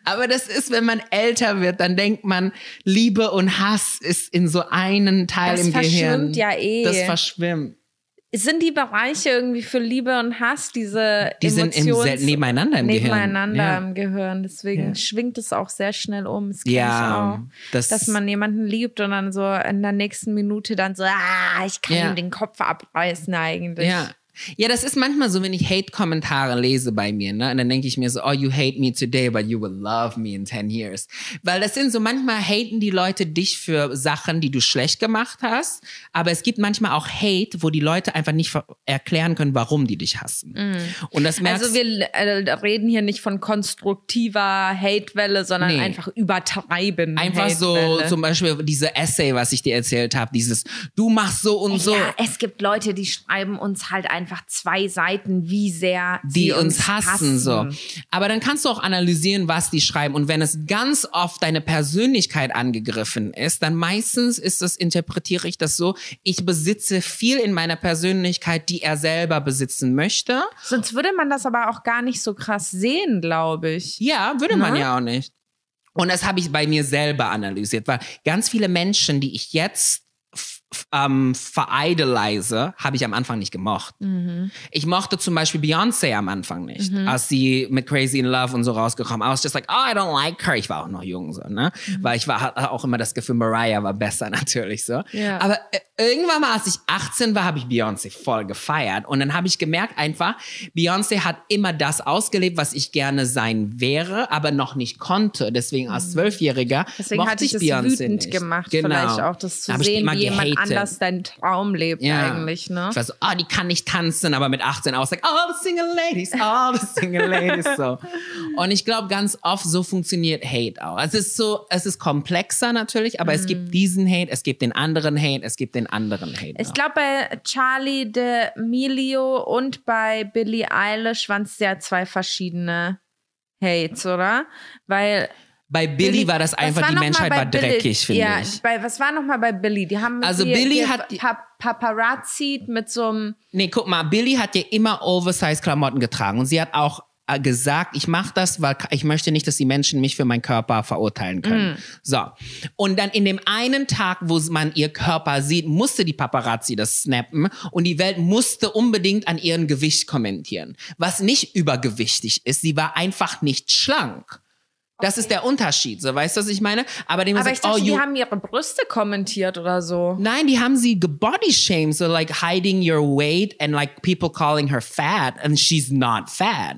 Aber das ist, wenn man älter wird, dann denkt man, Liebe und Hass ist in so einen Teil Das im Gehirn. verschwimmt ja eh. Das verschwimmt. Sind die Bereiche irgendwie für Liebe und Hass, diese Die sind im Emotions nebeneinander im Gehirn. nebeneinander Ja. im Gehirn. Deswegen Ja. schwingt es auch sehr schnell um. Das Ja, auch. das- dass man jemanden liebt und dann so in der nächsten Minute dann so, ah, ich kann Ja. ihm den Kopf abreißen eigentlich. Ja. Ja, das ist manchmal so, wenn ich Hate-Kommentare lese bei mir, ne? Und dann denke ich mir so, oh, you hate me today, but you will love me in 10 years. Weil das sind so, manchmal haten die Leute dich für Sachen, die du schlecht gemacht hast. Aber es gibt manchmal auch Hate, wo die Leute einfach nicht erklären können, warum die dich hassen. Und das merkst Also wir äh, reden hier nicht von konstruktiver Hatewelle, sondern Nee. einfach übertreiben. Einfach so, zum Beispiel diese Essay, was ich dir erzählt habe, dieses, du machst so und so. Ja, es gibt Leute, die schreiben uns halt einfach zwei Seiten, wie sehr die sie uns hassen, so. Aber dann kannst du auch analysieren, was die schreiben. Und wenn es ganz oft deine Persönlichkeit angegriffen ist, dann meistens ist das, interpretiere ich das so, ich besitze viel in meiner Persönlichkeit, die er selber besitzen möchte. Sonst würde man das aber auch gar nicht so krass sehen, glaube ich. Ja, würde man Ne? ja auch nicht. Und das habe ich bei mir selber analysiert, weil ganz viele Menschen, die ich jetzt ähm, vereidelize, habe ich am Anfang nicht gemocht. Ich mochte zum Beispiel Beyoncé am Anfang nicht, als sie mit Crazy in Love und so rausgekommen. I was just like, oh, I don't like her. Ich war auch noch jung so, ne? Weil ich war hatte auch immer das Gefühl, Mariah war besser natürlich so. Ja. Aber äh, irgendwann mal, als ich 18 war, habe ich Beyoncé voll gefeiert und dann habe ich gemerkt einfach, Beyoncé hat immer das ausgelebt, was ich gerne sein wäre, aber noch nicht konnte. Deswegen als Zwölfjähriger Mhm. Deswegen mochte hat dich ich das Beyoncé wütend nicht. gemacht, Genau. vielleicht auch das zu ich sehen, wie jemand. Anders deinen Traum lebt eigentlich, ne? Ich war so, oh, die kann nicht tanzen, aber mit 18 auch like, all the single ladies, all the single ladies, so. Und ich glaube, ganz oft so funktioniert Hate auch. Es ist so, es ist komplexer natürlich, aber es Mhm. gibt diesen Hate, es gibt den anderen Hate, es gibt den anderen Hate. Ich glaube, bei Charlie D'Amelio und bei Billie Eilish waren es ja zwei verschiedene Hates, oder? Weil Bei Billy war das einfach, war die Menschheit war Billie? dreckig, finde ja, ich. Bei, was war nochmal bei Billy? Die haben Also die, Billie die hat Pa Paparazzi mit so einem Nee, guck mal, Billy hat ja immer Oversize-Klamotten getragen und sie hat auch äh, gesagt, ich mache das, weil ich möchte nicht, dass die Menschen mich für meinen Körper verurteilen können. So. Und dann in dem einen Tag, wo man ihr Körper sieht, musste die Paparazzi das snappen und die Welt musste unbedingt an ihren Gewicht kommentieren. Was nicht übergewichtig ist, sie war einfach nicht schlank. Das ist der Unterschied, so weißt du, was ich meine? Aber dem Aber sagt, ich dachte, oh, die haben ihre Brüste kommentiert oder so. Nein, die haben sie gebody shamed, so like hiding your weight and like people calling her fat and she's not fat.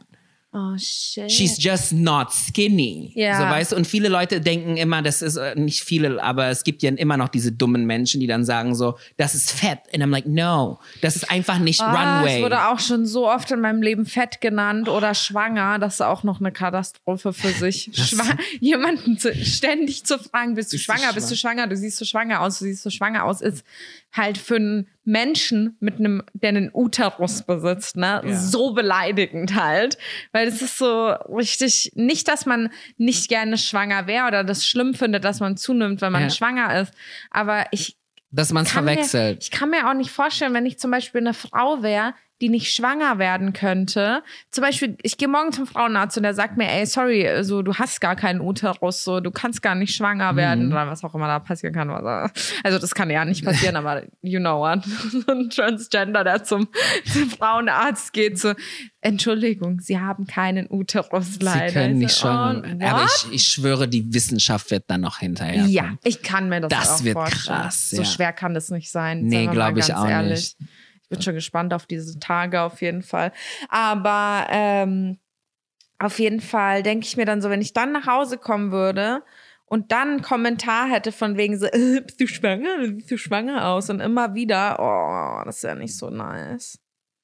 Oh shit. She's just not skinny. Ja. So weißt du, und viele Leute denken immer, das ist äh, nicht viele, aber es gibt ja immer noch diese dummen Menschen, die dann sagen so, das ist fett. And I'm like, no, das ist einfach nicht Ah, Runway. Ich wurde auch schon so oft in meinem Leben fett genannt oder schwanger. Das ist auch noch eine Katastrophe für sich. Schwa jemanden zu, ständig zu fragen, bist du Bist du schwanger, bist du schwanger, du siehst so schwanger aus, du siehst so schwanger aus, ist halt für einen Menschen mit einem, der einen Uterus besitzt, ne, Ja. so beleidigend halt. Weil es ist so richtig, nicht, dass man nicht gerne schwanger wäre oder das schlimm findet, dass man zunimmt, wenn man Ja. schwanger ist. Aber ich dass man es verwechselt. Mir, ich kann mir auch nicht vorstellen, wenn ich zum Beispiel eine Frau wäre, die nicht schwanger werden könnte. Zum Beispiel, ich gehe morgen zum Frauenarzt und der sagt mir, ey, sorry, so, du hast gar keinen Uterus, so, du kannst gar nicht schwanger werden Mhm. oder was auch immer da passieren kann. Also das kann ja nicht passieren, aber you know what. So ein Transgender, der zum, zum Frauenarzt geht, so, Entschuldigung, Sie haben keinen Uterus leider. Sie können nicht Ich so, schwanger oh, werden. Aber ich, ich schwöre, die Wissenschaft wird dann noch hinterher. Ja, ich kann mir das, Das auch wird vorstellen. krass, So ja. schwer kann das nicht sein. Nee, sagen wir mal glaub ich auch ehrlich. nicht. Ich bin schon gespannt auf diese Tage auf jeden Fall. Aber ähm, auf jeden Fall denke ich mir dann so, wenn ich dann nach Hause kommen würde und dann einen Kommentar hätte von wegen so, äh, bist du schwanger? Siehst du schwanger aus? Und immer wieder, oh, das ist ja nicht so nice.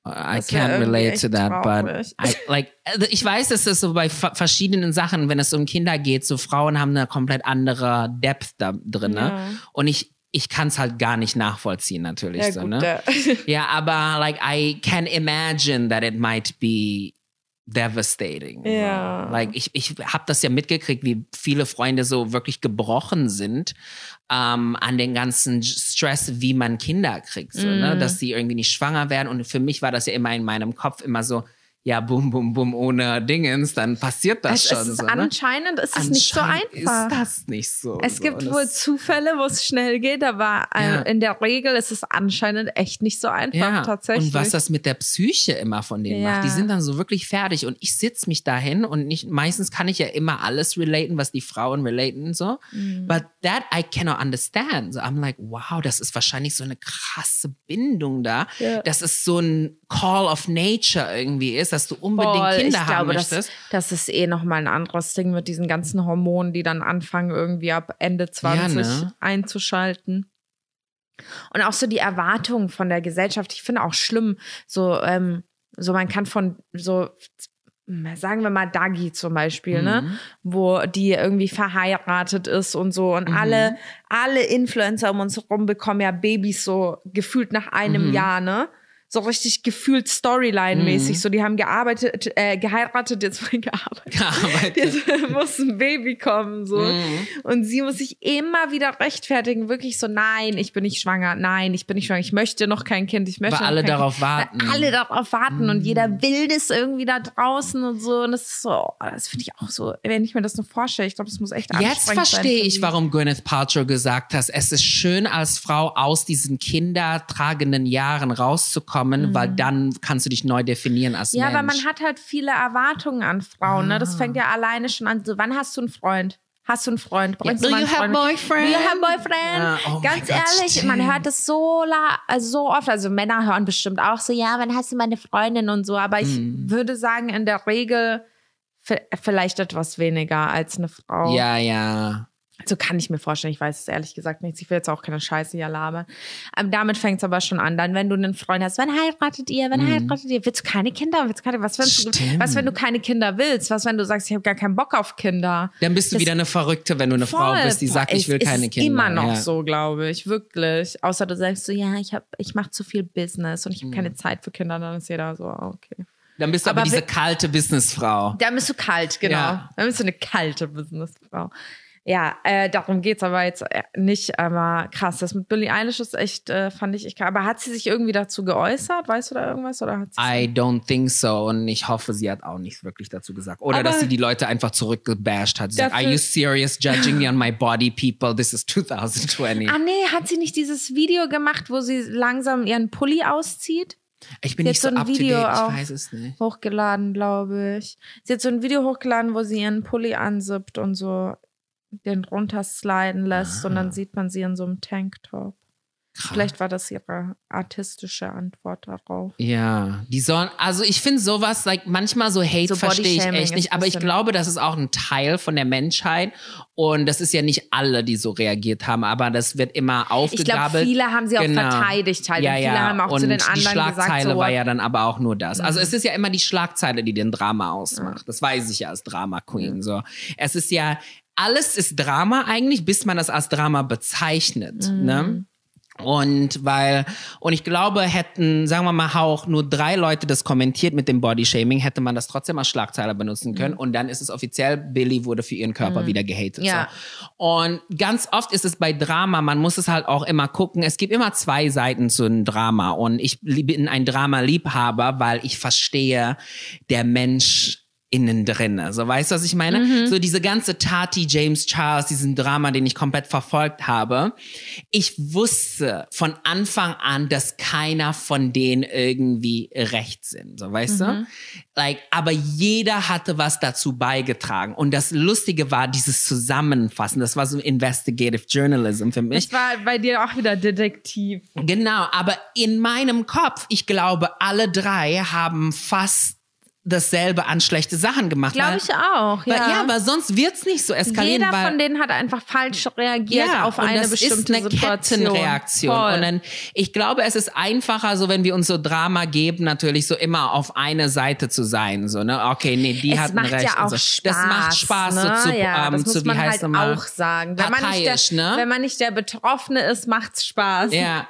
I Das can't relate to that, traurig. but I, like, also ich weiß, es ist so bei verschiedenen Sachen, wenn es um Kinder geht, so Frauen haben eine komplett andere Depth da drin, ne? Ja. Und ich, ich kann es halt gar nicht nachvollziehen, natürlich, Ja, so, gut, ne? Ja, aber like I can imagine that it might be devastating. Ja. Like ich, ich habe das ja mitgekriegt, wie viele Freunde so wirklich gebrochen sind ähm, an den ganzen Stress, wie man Kinder kriegt, so, Mhm. ne? dass sie irgendwie nicht schwanger werden. Und für mich war das ja immer in meinem Kopf immer so, ja, bum, bum, bum, ohne Dingens, dann passiert das es, schon es ist so. Ne? anscheinend ist es nicht so einfach. Ist das nicht so? Es so. gibt Und wohl das- Zufälle, wo es schnell geht, aber äh, Ja. in der Regel ist es anscheinend echt nicht so einfach Ja, tatsächlich. und was das mit der Psyche immer von denen Ja. macht. Die sind dann so wirklich fertig und ich sitze mich dahin und nicht, meistens kann ich ja immer alles relaten, was die Frauen relaten so. Mhm. But that I cannot understand. So I'm like, wow, das ist wahrscheinlich so eine krasse Bindung da. Dass es so ein Call of Nature irgendwie ist, dass du unbedingt Voll. Kinder ich haben glaube, das, möchtest. das ist eh nochmal ein anderes Ding mit diesen ganzen Hormonen, die dann anfangen, irgendwie ab Ende 20 ne? einzuschalten. Und auch so die Erwartungen von der Gesellschaft. Ich finde auch schlimm, so, ähm, so man kann von so, sagen wir mal Dagi zum Beispiel, Mhm. ne? Wo die irgendwie verheiratet ist und so. Und Mhm. alle, alle Influencer um uns herum bekommen ja Babys so gefühlt nach einem Mhm. Jahr, ne? So richtig gefühlt Storyline-mäßig. Mhm. So, die haben gearbeitet, äh, geheiratet, jetzt gearbeitet. Gearbeitet. Jetzt muss ein Baby kommen, so. Mhm. Und sie muss sich immer wieder rechtfertigen, wirklich so, nein, ich bin nicht schwanger, nein, ich bin nicht schwanger, ich möchte noch kein Kind, ich möchte Weil alle darauf kind. warten. Weil alle darauf warten und Mhm. jeder will das irgendwie da draußen und so. Und das ist so, oh, das finde ich auch so, wenn ich mir das nur vorstelle, ich glaube, das muss echt Jetzt verstehe ich, warum Gwyneth Paltrow gesagt hat, es ist schön als Frau aus diesen kindertragenden Jahren rauszukommen, weil dann kannst du dich neu definieren als Mhm. Ja, Mensch. weil man hat halt viele Erwartungen an Frauen. Ne? Das fängt ja alleine schon an. So, wann hast du einen Freund? Hast du einen Freund? Bringst do du einen have Freund? boyfriend? Do you have boyfriend? Ja, oh Ganz Gott, ehrlich, man stimmt. hört es so, la also so oft. Also Männer hören bestimmt auch so, ja, wann hast du meine Freundin und so. Aber ich Mhm. würde sagen, in der Regel vielleicht etwas weniger als eine Frau. Ja, ja. So kann ich mir vorstellen. Ich weiß es ehrlich gesagt nicht. Ich will jetzt auch keine Scheiße hier labern. Ähm, damit fängt es aber schon an. Dann, wenn du einen Freund hast, wann heiratet ihr? Wann heiratet ihr? Willst du keine Kinder? Willst keine, was, wenn du, Mhm. Was, wenn du keine Kinder willst? Was, wenn du sagst, ich habe gar keinen Bock auf Kinder? Dann bist du Das- wieder eine Verrückte, wenn du eine Frau Voll. bist, die sagt, ich will es keine ist Kinder. immer noch ja. so, glaube ich. Wirklich. Außer du sagst so, ja, ich, hab, ich mache zu viel Business und ich habe keine Zeit für Kinder. Dann ist jeder so, ah, okay. Dann bist du aber, Aber diese kalte Businessfrau. Da bist du kalt, genau. Ja. Da bist du eine kalte Businessfrau. Ja, äh, darum geht's aber jetzt äh, nicht, aber krass. Das mit Billie Eilish ist echt, äh, fand ich, ich Aber hat sie sich irgendwie dazu geäußert? Weißt du da irgendwas? Oder hat sie I don't think so. Und ich hoffe, sie hat auch nichts wirklich dazu gesagt. Oder Aber dass sie die Leute einfach zurückgebasht hat. Sie sagt, are you serious judging me on my body, people? This is 2020. Ah nee, hat sie nicht dieses Video gemacht, wo sie langsam ihren Pulli auszieht? ich bin sie nicht so so ein up to Video date. Ich weiß es nicht. Hochgeladen, glaube ich. Sie hat so ein Video hochgeladen, wo sie ihren Pulli ansippt und so den runtersliden lässt und dann sieht man sie in so einem Tanktop. Krass. Vielleicht war das ihre artistische Antwort darauf. Ja, die sollen, also ich finde sowas, like manchmal so Hate So verstehe ich echt nicht, aber ich glaube, das ist auch ein Teil von der Menschheit und das ist ja nicht alle, die so reagiert haben, aber das wird immer Ich glaube, aufgegabelt. viele haben sie auch Genau. verteidigt halt. Ja, und viele ja. haben auch und zu den die anderen Schlagzeile gesagt, so, war ja dann aber auch nur das. Also Mhm. es ist ja immer die Schlagzeile, die den Drama ausmacht. Das weiß ich ja als Drama Queen. So, es ist ja alles ist Drama eigentlich, bis man das als Drama bezeichnet. Mhm. Ne? Und weil, und ich glaube, hätten, sagen wir mal, auch nur drei Leute das kommentiert mit dem Bodyshaming, hätte man das trotzdem als Schlagzeile benutzen können. Mhm. Und dann ist es offiziell, Billy wurde für ihren Körper mhm. wieder gehatet. Ja. So. Und ganz oft ist es bei Drama, man muss es halt auch immer gucken. Es gibt immer zwei Seiten zu einem Drama. Und ich bin ein Drama-Liebhaber, weil ich verstehe, der Mensch innen drin. So, weißt du, was ich meine? Mhm. So diese ganze Tati James Charles, diesen Drama, den ich komplett verfolgt habe. Ich wusste von Anfang an, dass keiner von denen irgendwie recht sind. So, weißt mhm. du? Like, aber jeder hatte was dazu beigetragen. Und das Lustige war dieses Zusammenfassen. Das war so Investigative Journalism für mich. Das war bei dir auch wieder Detektiv. Genau, aber in meinem Kopf, ich glaube, alle drei haben fast dasselbe an schlechte Sachen gemacht. Glaube ich auch, ja. Weil, ja, aber sonst wird's nicht so eskalieren. Jeder weil, von denen hat einfach falsch reagiert ja, auf eine bestimmte ist eine Situation. Kettenreaktion. Voll. Und dann, ich glaube, es ist einfacher, so wenn wir uns so Drama geben, natürlich so immer auf eine Seite zu sein. So, ne? Okay, nee, die es hatten recht. Ja auch so. Spaß, das macht Spaß, ne? so zu, ja, ähm, das muss zu, wie man heißt halt mal, auch sagen. Wenn man, nicht der, ne? wenn man nicht der Betroffene ist, macht's Spaß. Ja.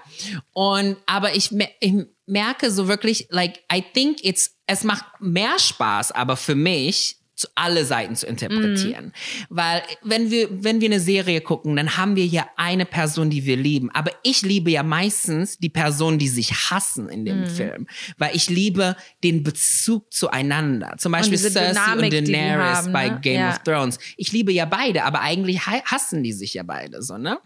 Und, aber ich, ich merke so wirklich, like, I think it's es macht mehr Spaß, aber für mich zu alle Seiten zu interpretieren. Mm. Weil wenn wir, wenn wir eine Serie gucken, dann haben wir ja eine Person, die wir lieben. Aber ich liebe ja meistens die Personen, die sich hassen in dem mm. Film. Weil ich liebe den Bezug zueinander. Zum Beispiel Cersei Dynamik, und Daenerys haben, bei ne? Game ja. of Thrones. Ich liebe ja beide, aber eigentlich hassen die sich ja beide so, ne?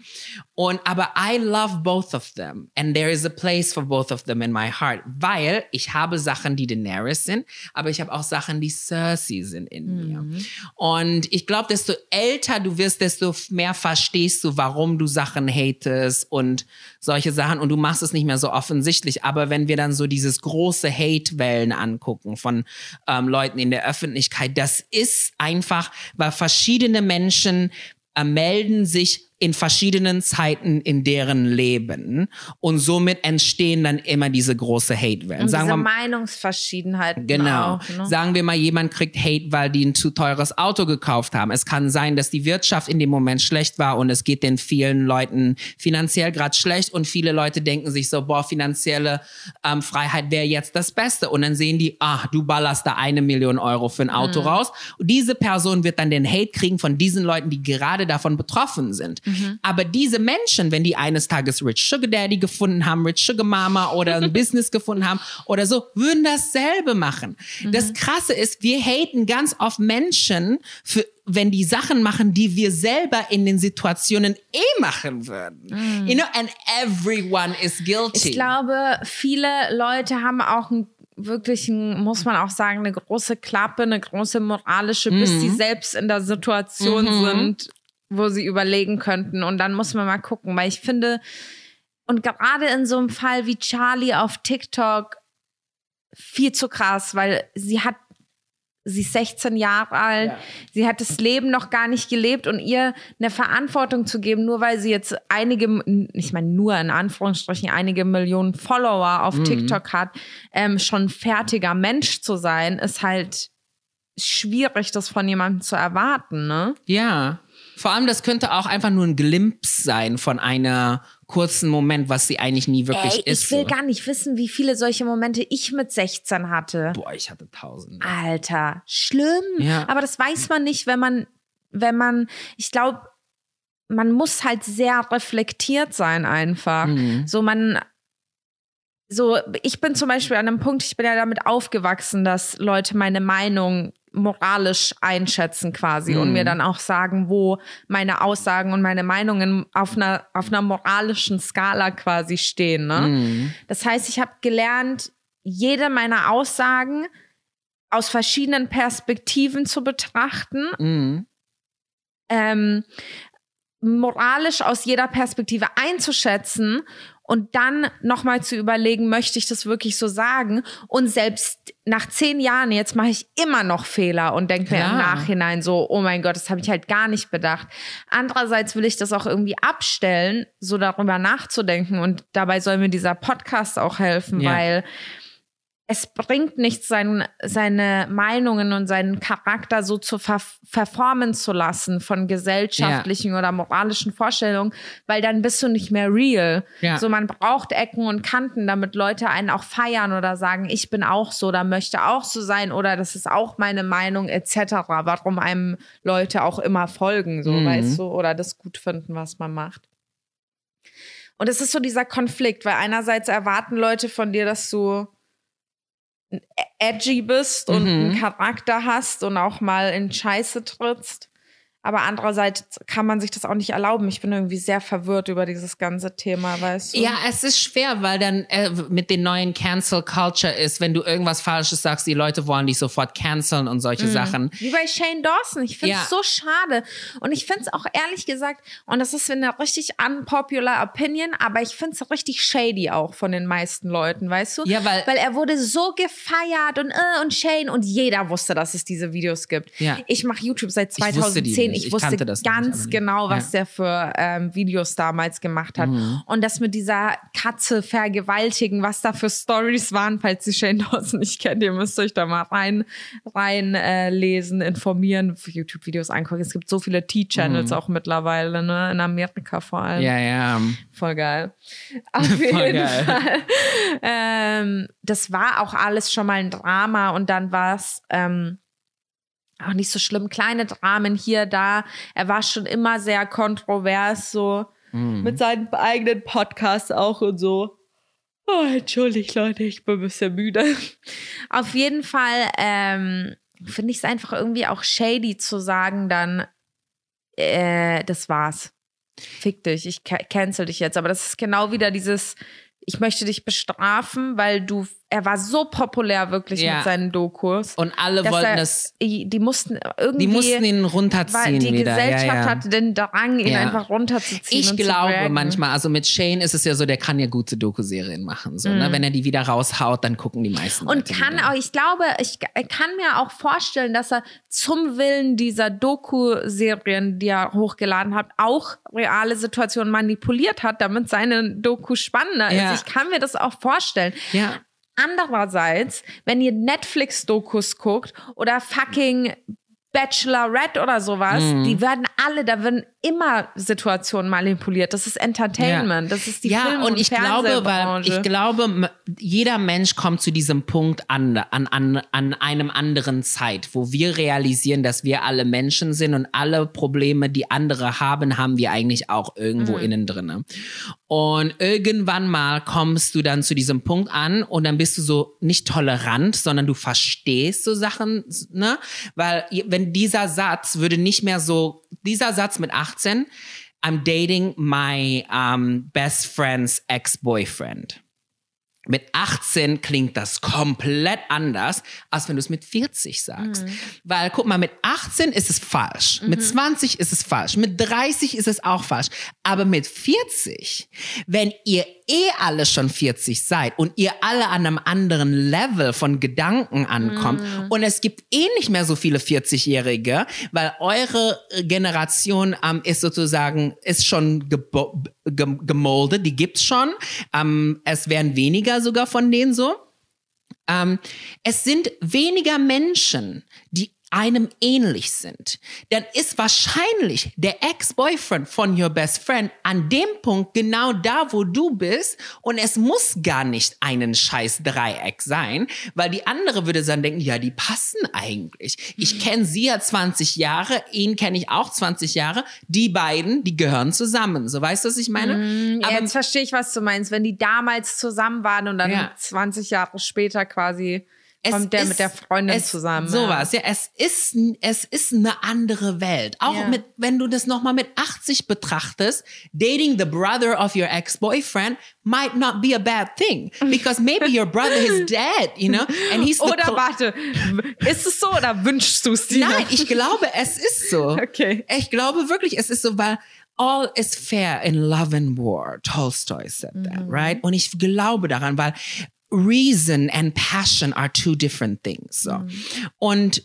Und, aber I love both of them. And there is a place for both of them in my heart. Weil ich habe Sachen, die Daenerys sind, aber ich habe auch Sachen, die Cersei sind in mir. Mhm. Und ich glaube, desto älter du wirst, desto mehr verstehst du, warum du Sachen hatest und solche Sachen. Und du machst es nicht mehr so offensichtlich. Aber wenn wir dann so dieses große Hate-Wellen angucken von ähm, Leuten in der Öffentlichkeit, das ist einfach, weil verschiedene Menschen äh, melden sich in verschiedenen Zeiten in deren Leben und somit entstehen dann immer diese große Hate-Wellen. Sagen diese wir, Meinungsverschiedenheiten. Genau. Auch, ne? Sagen wir mal, jemand kriegt Hate, weil die ein zu teures Auto gekauft haben. Es kann sein, dass die Wirtschaft in dem Moment schlecht war und es geht den vielen Leuten finanziell gerade schlecht und viele Leute denken sich so, boah, finanzielle ähm, Freiheit wäre jetzt das Beste. Und dann sehen die, ah, du ballerst da eine Million Euro für ein Auto mhm. raus. Und diese Person wird dann den Hate kriegen von diesen Leuten, die gerade davon betroffen sind. Mhm. Aber diese Menschen, wenn die eines Tages Rich Sugar Daddy gefunden haben, Rich Sugar Mama oder ein Business gefunden haben oder so, würden dasselbe machen. Mhm. Das Krasse ist, wir haten ganz oft Menschen für wenn die Sachen machen, die wir selber in den Situationen eh machen würden. Mm. You know, and everyone is guilty. Ich glaube, viele Leute haben auch ein wirklich, ein, muss man auch sagen, eine große Klappe, eine große moralische, mm. bis sie selbst in der Situation -hmm. sind, wo sie überlegen könnten. Und dann muss man mal gucken, weil ich finde, und gerade in so einem Fall wie Charlie auf TikTok viel zu krass, weil sie hat sie ist 16 Jahre alt, ja. sie hat das Leben noch gar nicht gelebt und ihr eine Verantwortung zu geben, nur weil sie jetzt einige, ich meine nur in Anführungsstrichen, einige Millionen Follower auf mhm. TikTok hat, ähm, schon fertiger Mensch zu sein, ist halt schwierig, das von jemandem zu erwarten, ne? Ja. Vor allem, das könnte auch einfach nur ein Glimpse sein von einer kurzen Moment, was sie eigentlich nie wirklich Ey, ist. Ich will gar nicht wissen, wie viele solche Momente ich mit 16 hatte. Boah, ich hatte tausend. Alter, schlimm. Ja. Aber das weiß man nicht, wenn man, wenn man, ich glaube, man muss halt sehr reflektiert sein einfach. Mhm. So man so, ich bin zum Beispiel an einem Punkt, ich bin ja damit aufgewachsen, dass Leute meine Meinung moralisch einschätzen quasi mhm. und mir mhm. dann auch sagen, wo meine Aussagen und meine Meinungen auf einer, auf einer moralischen Skala quasi stehen. Ne? Mhm. Das heißt, ich habe gelernt, jede meiner Aussagen aus verschiedenen Perspektiven zu betrachten. Mhm. Ähm, moralisch aus jeder Perspektive einzuschätzen und dann nochmal zu überlegen, möchte ich das wirklich so sagen? Und selbst nach zehn Jahren jetzt mache ich immer noch Fehler und denke mir im Nachhinein so, oh mein Gott, das habe ich halt gar nicht bedacht. Andererseits will ich das auch irgendwie abstellen, so darüber nachzudenken und dabei soll mir dieser Podcast auch helfen, ja. weil es bringt nichts, sein, seine Meinungen und seinen Charakter so zu ver verformen zu lassen von gesellschaftlichen ja. oder moralischen Vorstellungen, weil dann bist du nicht mehr real. Ja. So man braucht Ecken und Kanten, damit Leute einen auch feiern oder sagen, ich bin auch so oder möchte auch so sein oder das ist auch meine Meinung etc. Warum einem Leute auch immer folgen, so mhm. weißt du, oder das gut finden, was man macht. Und es ist so dieser Konflikt, weil einerseits erwarten Leute von dir, dass du edgy bist und mhm. einen Charakter hast und auch mal in Scheiße trittst. Aber andererseits kann man sich das auch nicht erlauben. Ich bin irgendwie sehr verwirrt über dieses ganze Thema, weißt du? Ja, es ist schwer, weil dann äh, mit den neuen Cancel Culture ist, wenn du irgendwas Falsches sagst, die Leute wollen dich sofort canceln und solche mhm. Sachen. Wie bei Shane Dawson. Ich finde es ja. so schade. Und ich finde es auch ehrlich gesagt, und das ist eine richtig unpopular Opinion, aber ich finde es richtig shady auch von den meisten Leuten, weißt du? Ja, weil, weil er wurde so gefeiert und äh, und Shane und jeder wusste, dass es diese Videos gibt. Ja. Ich mache YouTube seit 2010 gesehen. Ich, ich wusste ganz nicht, genau, was ja. der für ähm, Videos damals gemacht hat. Mhm. Und das mit dieser Katze vergewaltigen, was da für Stories waren, falls ihr Shane Dawson nicht kennt, ihr müsst euch da mal rein, rein äh, lesen, informieren, YouTube-Videos angucken. Es gibt so viele T-Channels mhm. auch mittlerweile, ne? In Amerika vor allem. Ja, ja. Voll geil. Auf jeden geil. Fall. Ähm, das war auch alles schon mal ein Drama und dann war es ähm, auch nicht so schlimm. Kleine Dramen hier, da. Er war schon immer sehr kontrovers, so mm. mit seinen eigenen Podcasts auch und so. Oh, entschuldigt, Leute, ich bin ein bisschen müde. Auf jeden Fall ähm, finde ich es einfach irgendwie auch shady zu sagen, dann, äh, das war's. Fick dich, ich cancel dich jetzt. Aber das ist genau wieder dieses, ich möchte dich bestrafen, weil du er war so populär wirklich ja. mit seinen Dokus. Und alle wollten er, es. Die mussten irgendwie. Die mussten ihn runterziehen. Die wieder. Gesellschaft ja, ja. hatte den Drang, ihn einfach runterzuziehen. Ich glaube manchmal, also mit Shane ist es ja so, der kann ja gute Dokuserien machen. So, ne? mhm. ne? Wenn er die wieder raushaut, dann gucken die meisten. Und kann wieder. auch, ich glaube, ich kann mir auch vorstellen, dass er zum Willen dieser Doku-Serien, die er hochgeladen hat, auch reale Situationen manipuliert hat, damit seine Doku spannender ist. Ich kann mir das auch vorstellen. Ja. Andererseits, wenn ihr Netflix-Dokus guckt oder fucking Bachelorette oder sowas, mhm. die werden alle, da werden immer Situationen manipuliert. Das ist Entertainment, ja. das ist die ja, Film- und, und ich glaube, weil ich glaube, jeder Mensch kommt zu diesem Punkt an, an, an, an einem anderen Zeit, wo wir realisieren, dass wir alle Menschen sind und alle Probleme, die andere haben, haben wir eigentlich auch irgendwo mhm. innen drinne. Und irgendwann mal kommst du dann zu diesem Punkt an und dann bist du so nicht tolerant, sondern du verstehst so Sachen, ne? Weil wenn dieser Satz würde nicht mehr so, dieser Satz mit 18, I'm dating my um, best friend's ex-boyfriend. Mit 18 klingt das komplett anders, als wenn du es mit 40 sagst. Mhm. Weil, guck mal, mit 18 ist es falsch. Mhm. Mit 20 ist es falsch. Mit 30 ist es auch falsch. Aber mit 40, wenn ihr eh alle schon 40 seid und ihr alle an einem anderen Level von Gedanken ankommt mm. und es gibt eh nicht mehr so viele 40-Jährige, weil eure Generation ähm, ist sozusagen, ist schon gemoldet, die gibt's schon. Ähm, es werden weniger sogar von denen so. Ähm, es sind weniger Menschen, die einem ähnlich sind, dann ist wahrscheinlich der Ex-Boyfriend von your best friend an dem Punkt genau da, wo du bist und es muss gar nicht einen scheiß Dreieck sein, weil die andere würde dann denken, ja, die passen eigentlich. Ich kenne sie ja 20 Jahre, ihn kenne ich auch 20 Jahre, die beiden, die gehören zusammen. So weißt du, was ich meine? Mm, Aber jetzt verstehe ich, was du meinst, wenn die damals zusammen waren und dann ja. 20 Jahre später quasi es kommt der ist, mit der Freundin es, zusammen. Sowas, ja. Es ist, es ist eine andere Welt. Auch ja. mit, wenn du das nochmal mit 80 betrachtest, dating the brother of your ex-boyfriend might not be a bad thing. Because maybe your brother is dead, you know? And he's oder warte, ist es so oder wünschst du es dir? Nein, ich glaube, es ist so. Okay. Ich glaube wirklich, es ist so, weil all is fair in love and war. Tolstoy said that, mhm. right? Und ich glaube daran, weil reason and passion are two different things. So. Mhm. Und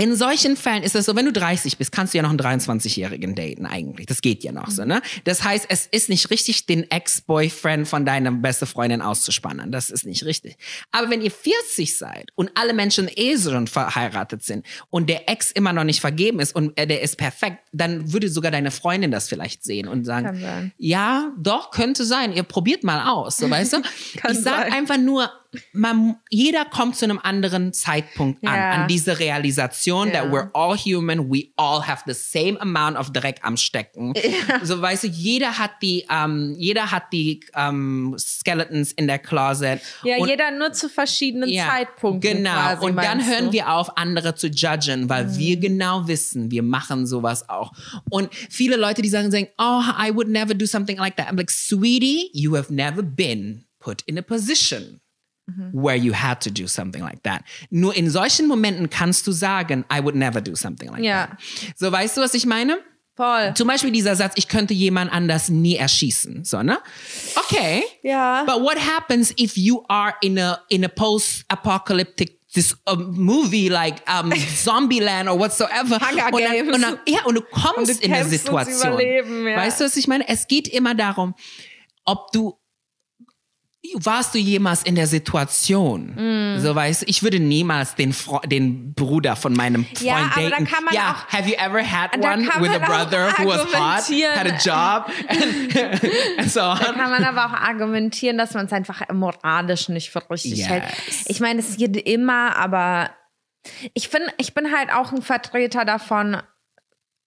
in solchen Fällen ist es so, wenn du 30 bist, kannst du ja noch einen 23-Jährigen daten eigentlich. Das geht ja noch so, ne? Das heißt, es ist nicht richtig, den Ex-Boyfriend von deiner beste Freundin auszuspannen. Das ist nicht richtig. Aber wenn ihr 40 seid und alle Menschen eh schon verheiratet sind und der Ex immer noch nicht vergeben ist und der ist perfekt, dann würde sogar deine Freundin das vielleicht sehen und sagen, ja, doch, könnte sein. Ihr probiert mal aus, so weißt du? ich sag einfach nur, man, jeder kommt zu einem anderen Zeitpunkt an, yeah. an diese Realisation, yeah. that we're all human, we all have the same amount of Dreck am Stecken. Yeah. So weißt du, jeder hat die, ähm, jeder hat die ähm, Skeletons in der Closet. Ja, und, jeder nur zu verschiedenen Zeitpunkten. Genau. Quasi, und dann hören du? wir auf, andere zu judgen, weil mhm. wir genau wissen, wir machen sowas auch. Und viele Leute, die sagen, sagen, oh, I would never do something like that. I'm like, sweetie, you have never been put in a position Mhm. where you had to do something like that. Nur in solchen Momenten kannst du sagen, I would never do something like ja. that. So, weißt du, was ich meine? Voll. Zum Beispiel dieser Satz, ich könnte jemand anders nie erschießen. So, ne? Okay. Ja. But what happens if you are in a, in a post-apocalyptic this um, movie like um, Zombieland or whatsoever. Hunger und dann, und dann, ja, und du kommst und du in der Situation. Ja. Weißt du, was ich meine? Es geht immer darum, ob du warst du jemals in der Situation? Mm. So weißt du, ich würde niemals den, Fro den Bruder von meinem Freund ja, daten. Aber dann kann man ja, auch, have you ever had one with a brother who was hot, had a job and, and so on? Da kann man aber auch argumentieren, dass man es einfach moralisch nicht für richtig yes. hält. Ich meine, es geht immer, aber ich bin, ich bin halt auch ein Vertreter davon,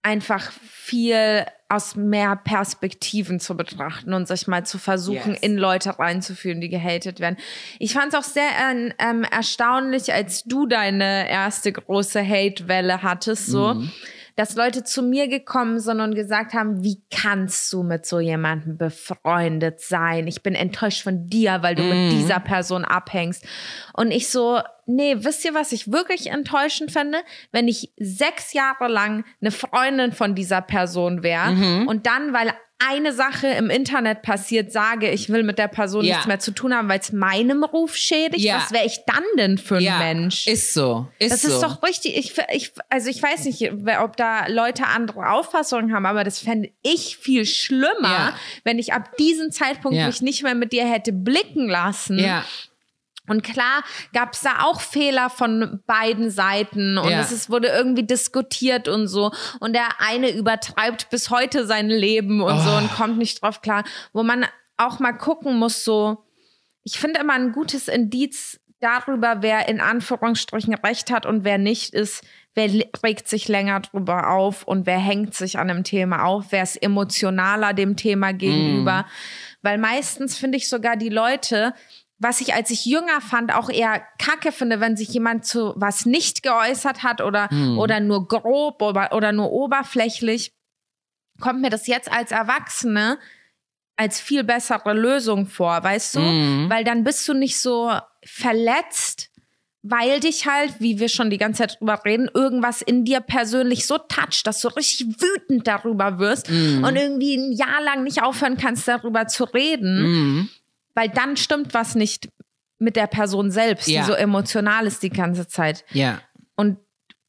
einfach viel aus mehr Perspektiven zu betrachten und sich mal zu versuchen, yes. in Leute reinzuführen, die gehatet werden. Ich fand es auch sehr äh, ähm, erstaunlich, als du deine erste große Hate-Welle hattest, so. Mhm dass Leute zu mir gekommen sind und gesagt haben, wie kannst du mit so jemandem befreundet sein? Ich bin enttäuscht von dir, weil du mm. mit mhm. dieser Person abhängst. Und ich so, nee, wisst ihr, was ich wirklich enttäuschend finde? Wenn ich sechs Jahre lang eine Freundin von dieser Person wäre mhm. und dann, weil eine Sache im Internet passiert, sage, ich will mit der Person ja. nichts mehr zu tun haben, weil es meinem Ruf schädigt, ja. was wäre ich dann denn für ein ja. Mensch? Ist so. Ist das so. ist doch richtig. Ich, ich, also ich weiß nicht, ob da Leute andere Auffassungen haben, aber das fände ich viel schlimmer, wenn ich ab diesem Zeitpunkt mich nicht mehr mit dir hätte blicken lassen. Ja. Und klar gab es da auch Fehler von beiden Seiten und ja. es ist, wurde irgendwie diskutiert und so. Und der eine übertreibt bis heute sein Leben und oh. so und kommt nicht drauf klar. Wo man auch mal gucken muss, so, ich finde immer ein gutes Indiz darüber, wer in Anführungsstrichen recht hat und wer nicht ist, wer regt sich länger drüber auf und wer hängt sich an einem Thema auf, wer ist emotionaler dem Thema gegenüber. Mm. Weil meistens finde ich sogar die Leute, was ich, als ich jünger fand, auch eher kacke finde, wenn sich jemand zu was nicht geäußert hat oder, hm. oder nur grob oder, oder nur oberflächlich, kommt mir das jetzt als Erwachsene als viel bessere Lösung vor, weißt du? Mhm. Weil dann bist du nicht so verletzt, weil dich halt, wie wir schon die ganze Zeit drüber reden, irgendwas in dir persönlich so toucht, dass du richtig wütend darüber wirst mhm. und irgendwie ein Jahr lang nicht aufhören kannst, darüber zu reden. Mhm weil dann stimmt was nicht mit der Person selbst, ja. die so emotional ist die ganze Zeit. Ja. Und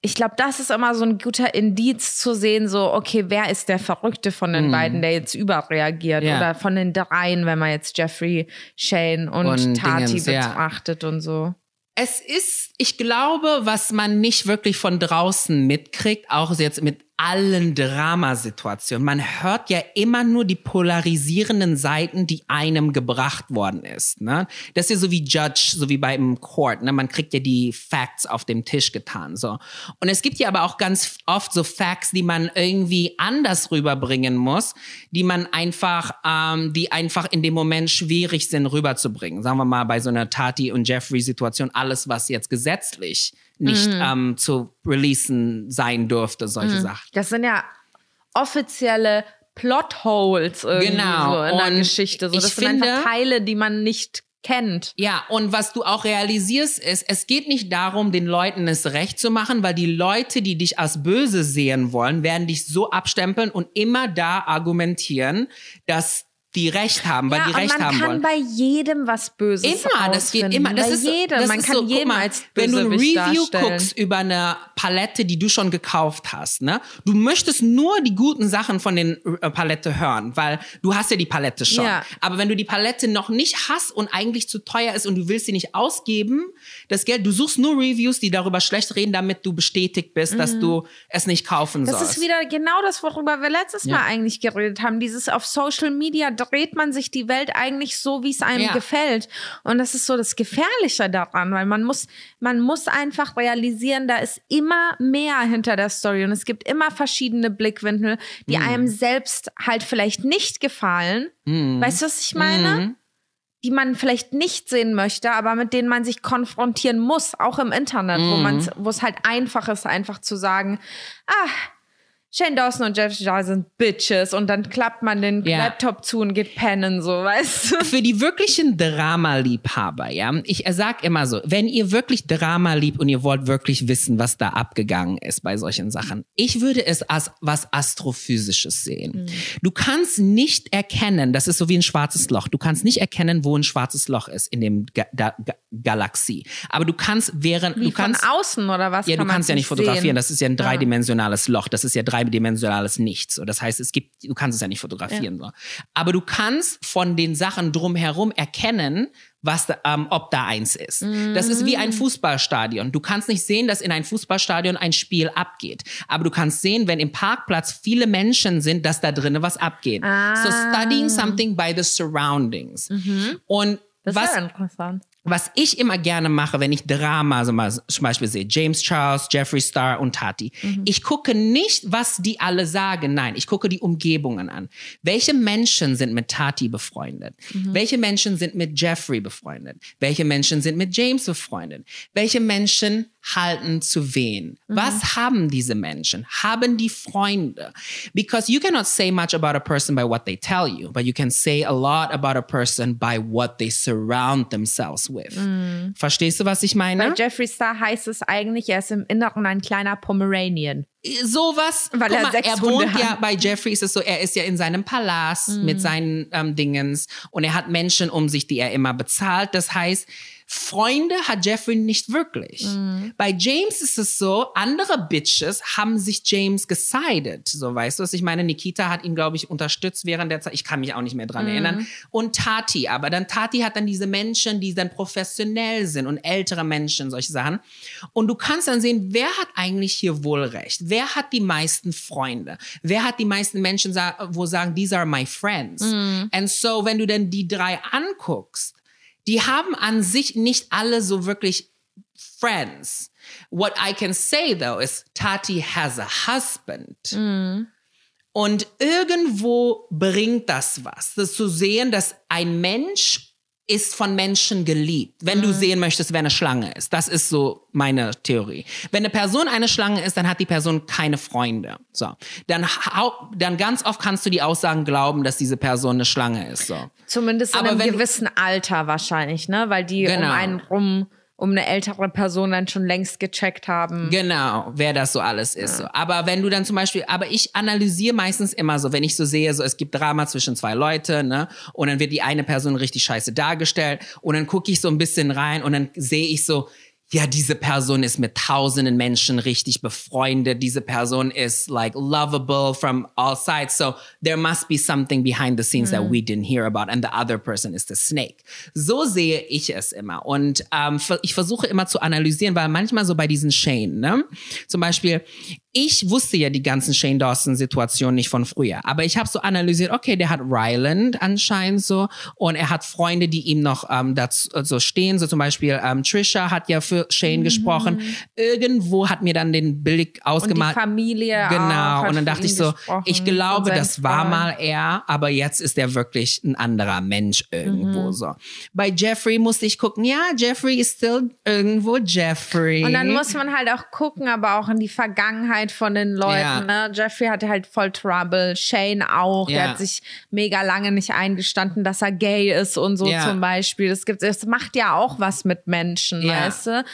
ich glaube, das ist immer so ein guter Indiz zu sehen, so, okay, wer ist der Verrückte von den mm. beiden, der jetzt überreagiert? Ja. Oder von den dreien, wenn man jetzt Jeffrey, Shane und, und Tati Dingens, betrachtet ja. und so. Es ist, ich glaube, was man nicht wirklich von draußen mitkriegt, auch jetzt mit allen Dramasituationen. Man hört ja immer nur die polarisierenden Seiten, die einem gebracht worden ist. Ne? Das ist ja so wie Judge, so wie beim Court. Ne? Man kriegt ja die Facts auf dem Tisch getan. So. Und es gibt ja aber auch ganz oft so Facts, die man irgendwie anders rüberbringen muss, die man einfach, ähm, die einfach in dem Moment schwierig sind rüberzubringen. Sagen wir mal bei so einer Tati und Jeffrey Situation, alles was jetzt gesetzlich nicht mhm. ähm, zu releasen sein dürfte, solche mhm. Sachen. Das sind ja offizielle Plotholes irgendwie genau. so in der Geschichte. So, das sind finde, einfach Teile, die man nicht kennt. Ja, und was du auch realisierst, ist, es geht nicht darum, den Leuten es recht zu machen, weil die Leute, die dich als böse sehen wollen, werden dich so abstempeln und immer da argumentieren, dass die Recht haben, weil ja, die Recht man haben kann wollen. bei jedem was Böses Immer, das geht immer. Das bei ist, jedem. das man ist kann so, jeden mal, als wenn du ein Review darstellen. guckst über eine Palette, die du schon gekauft hast, ne? Du möchtest nur die guten Sachen von den äh, Palette hören, weil du hast ja die Palette schon. Ja. Aber wenn du die Palette noch nicht hast und eigentlich zu teuer ist und du willst sie nicht ausgeben, das Geld, du suchst nur Reviews, die darüber schlecht reden, damit du bestätigt bist, dass du es nicht kaufen Mhm. Das sollst. ist wieder genau das, worüber wir letztes Ja. Mal eigentlich geredet haben. Dieses auf Social Media dreht man sich die Welt eigentlich so, wie es einem Ja. gefällt. Und das ist so das Gefährliche daran, weil man muss, man muss einfach realisieren, da ist immer mehr hinter der Story und es gibt immer verschiedene Blickwinkel, die Mhm. einem selbst halt vielleicht nicht gefallen. Weißt du, was ich meine? Mhm. die man vielleicht nicht sehen möchte, aber mit denen man sich konfrontieren muss, auch im Internet, wo Mhm. man wo es halt einfach ist, einfach zu sagen, ah, Shane Dawson und Jeff Jarrett sind Bitches und dann klappt man den Ja. Laptop zu und geht pennen, so, weißt du? für die wirklichen Drama-Liebhaber, ja, ich sag immer so, wenn ihr wirklich Drama liebt und ihr wollt wirklich wissen, was da abgegangen ist bei solchen Sachen, ich würde es als was Astrophysisches sehen. Du kannst nicht erkennen, das ist so wie ein schwarzes Loch, du kannst nicht erkennen, wo ein schwarzes Loch ist in dem Ga Ga Galaxie. Aber du kannst während, Wie du kannst, von außen oder was? ja, kann du kannst ja nicht sehen? fotografieren. Das ist ja ein dreidimensionales Loch. Das ist ja dreidimensionales Nichts. So, das heißt, es gibt, du kannst es ja nicht fotografieren. So. Aber du kannst von den Sachen drumherum erkennen, was ähm, ob da eins ist. Das ist wie ein Fußballstadion. Du kannst nicht sehen, dass in ein Fußballstadion ein Spiel abgeht. Aber du kannst sehen, wenn im Parkplatz viele Menschen sind, dass da drinnen was abgeht. So studying something by the surroundings. Und Das was ist ja interessant. Was ich immer gerne mache, wenn ich Drama also zum Beispiel sehe, James Charles, Jeffree Star und Tati, ich gucke nicht, was die alle sagen, nein, ich gucke die Umgebungen an. Welche Menschen sind mit Tati befreundet? Welche Menschen sind mit Jeffrey befreundet? Welche Menschen sind mit James befreundet? Welche Menschen halten zu wen? Was haben diese Menschen? Haben die Freunde? Because you cannot say much about a person by what they tell you, but you can say a lot about a person by what they surround themselves with. Verstehst du, was ich Bei meine? Jeffree Star heißt es eigentlich, er ist im Inneren ein kleiner Pomeranian. Sowas. Weil er mal, sechs er Hunde wohnt ja hat. bei Jeffrey ist es so, er ist ja in seinem Palast mit seinen ähm, Dingens und er hat Menschen um sich, die er immer bezahlt. Das heißt, Freunde hat Jeffrey nicht wirklich. Bei James ist es so, andere Bitches haben sich James gesided. So, weißt du, was ich meine? Nikita hat ihn, glaube ich, unterstützt während der Zeit. Ich kann mich auch nicht mehr dran erinnern. Und Tati, aber dann Tati hat dann diese Menschen, die dann professionell sind und ältere Menschen, solche Sachen. Und du kannst dann sehen, wer hat eigentlich hier wohl recht? Wer hat die meisten Freunde? Wer hat die meisten Menschen, wo sagen, these are my friends? And so, wenn du dann die drei anguckst, die haben an sich nicht alle so wirklich friends. What I can say though is Tati has a husband. Und irgendwo bringt das was, das zu sehen, dass ein Mensch ist von Menschen geliebt. Wenn du sehen möchtest, wer eine Schlange ist. Das ist so meine Theorie. Wenn eine Person eine Schlange ist, dann hat die Person keine Freunde. So. Dann, dann ganz oft kannst du die Aussagen glauben, dass diese Person eine Schlange ist. So. Zumindest in Aber einem gewissen Alter wahrscheinlich, ne? Weil die um Genau. einen rum, um eine ältere Person dann schon längst gecheckt haben. Genau, wer das so alles ist. So. Aber wenn du dann zum Beispiel, aber ich analysiere meistens immer so, wenn ich so sehe, so es gibt Drama zwischen zwei Leuten, ne, und dann wird die eine Person richtig scheiße dargestellt und dann gucke ich so ein bisschen rein und dann sehe ich so, ja, diese Person ist mit tausenden Menschen richtig befreundet. Diese Person ist like lovable from all sides. So there must be something behind the scenes that we didn't hear about and the other person is the snake. So sehe ich es immer. Und ähm, ich versuche immer zu analysieren, weil manchmal so bei diesen Shane, ne? Zum Beispiel, ich wusste ja die ganzen Shane Dawson-Situationen nicht von früher. Aber ich habe so analysiert, okay, der hat Ryland anscheinend so und er hat Freunde, die ihm noch ähm, dazu so stehen. So zum Beispiel ähm, Trisha hat ja für Shane gesprochen. Irgendwo hat mir dann den Blick Und die ausgemalt. Familie Genau, und dann dachte ich so, gesprochen ich glaube, das war Freund. mal er, aber jetzt ist er wirklich ein anderer Mensch irgendwo Mhm. so. Bei Jeffrey musste ich gucken, ja, Jeffrey ist still irgendwo Jeffrey. Und dann muss man halt auch gucken, aber auch in die Vergangenheit, Vergangenheit von den Leuten. Ja. Ne? Jeffrey hatte halt voll Trouble, Shane auch. Der Ja. hat sich mega lange nicht eingestanden, dass er gay ist und so Ja. zum Beispiel. Das gibt, es macht ja auch was mit Menschen, weißt du?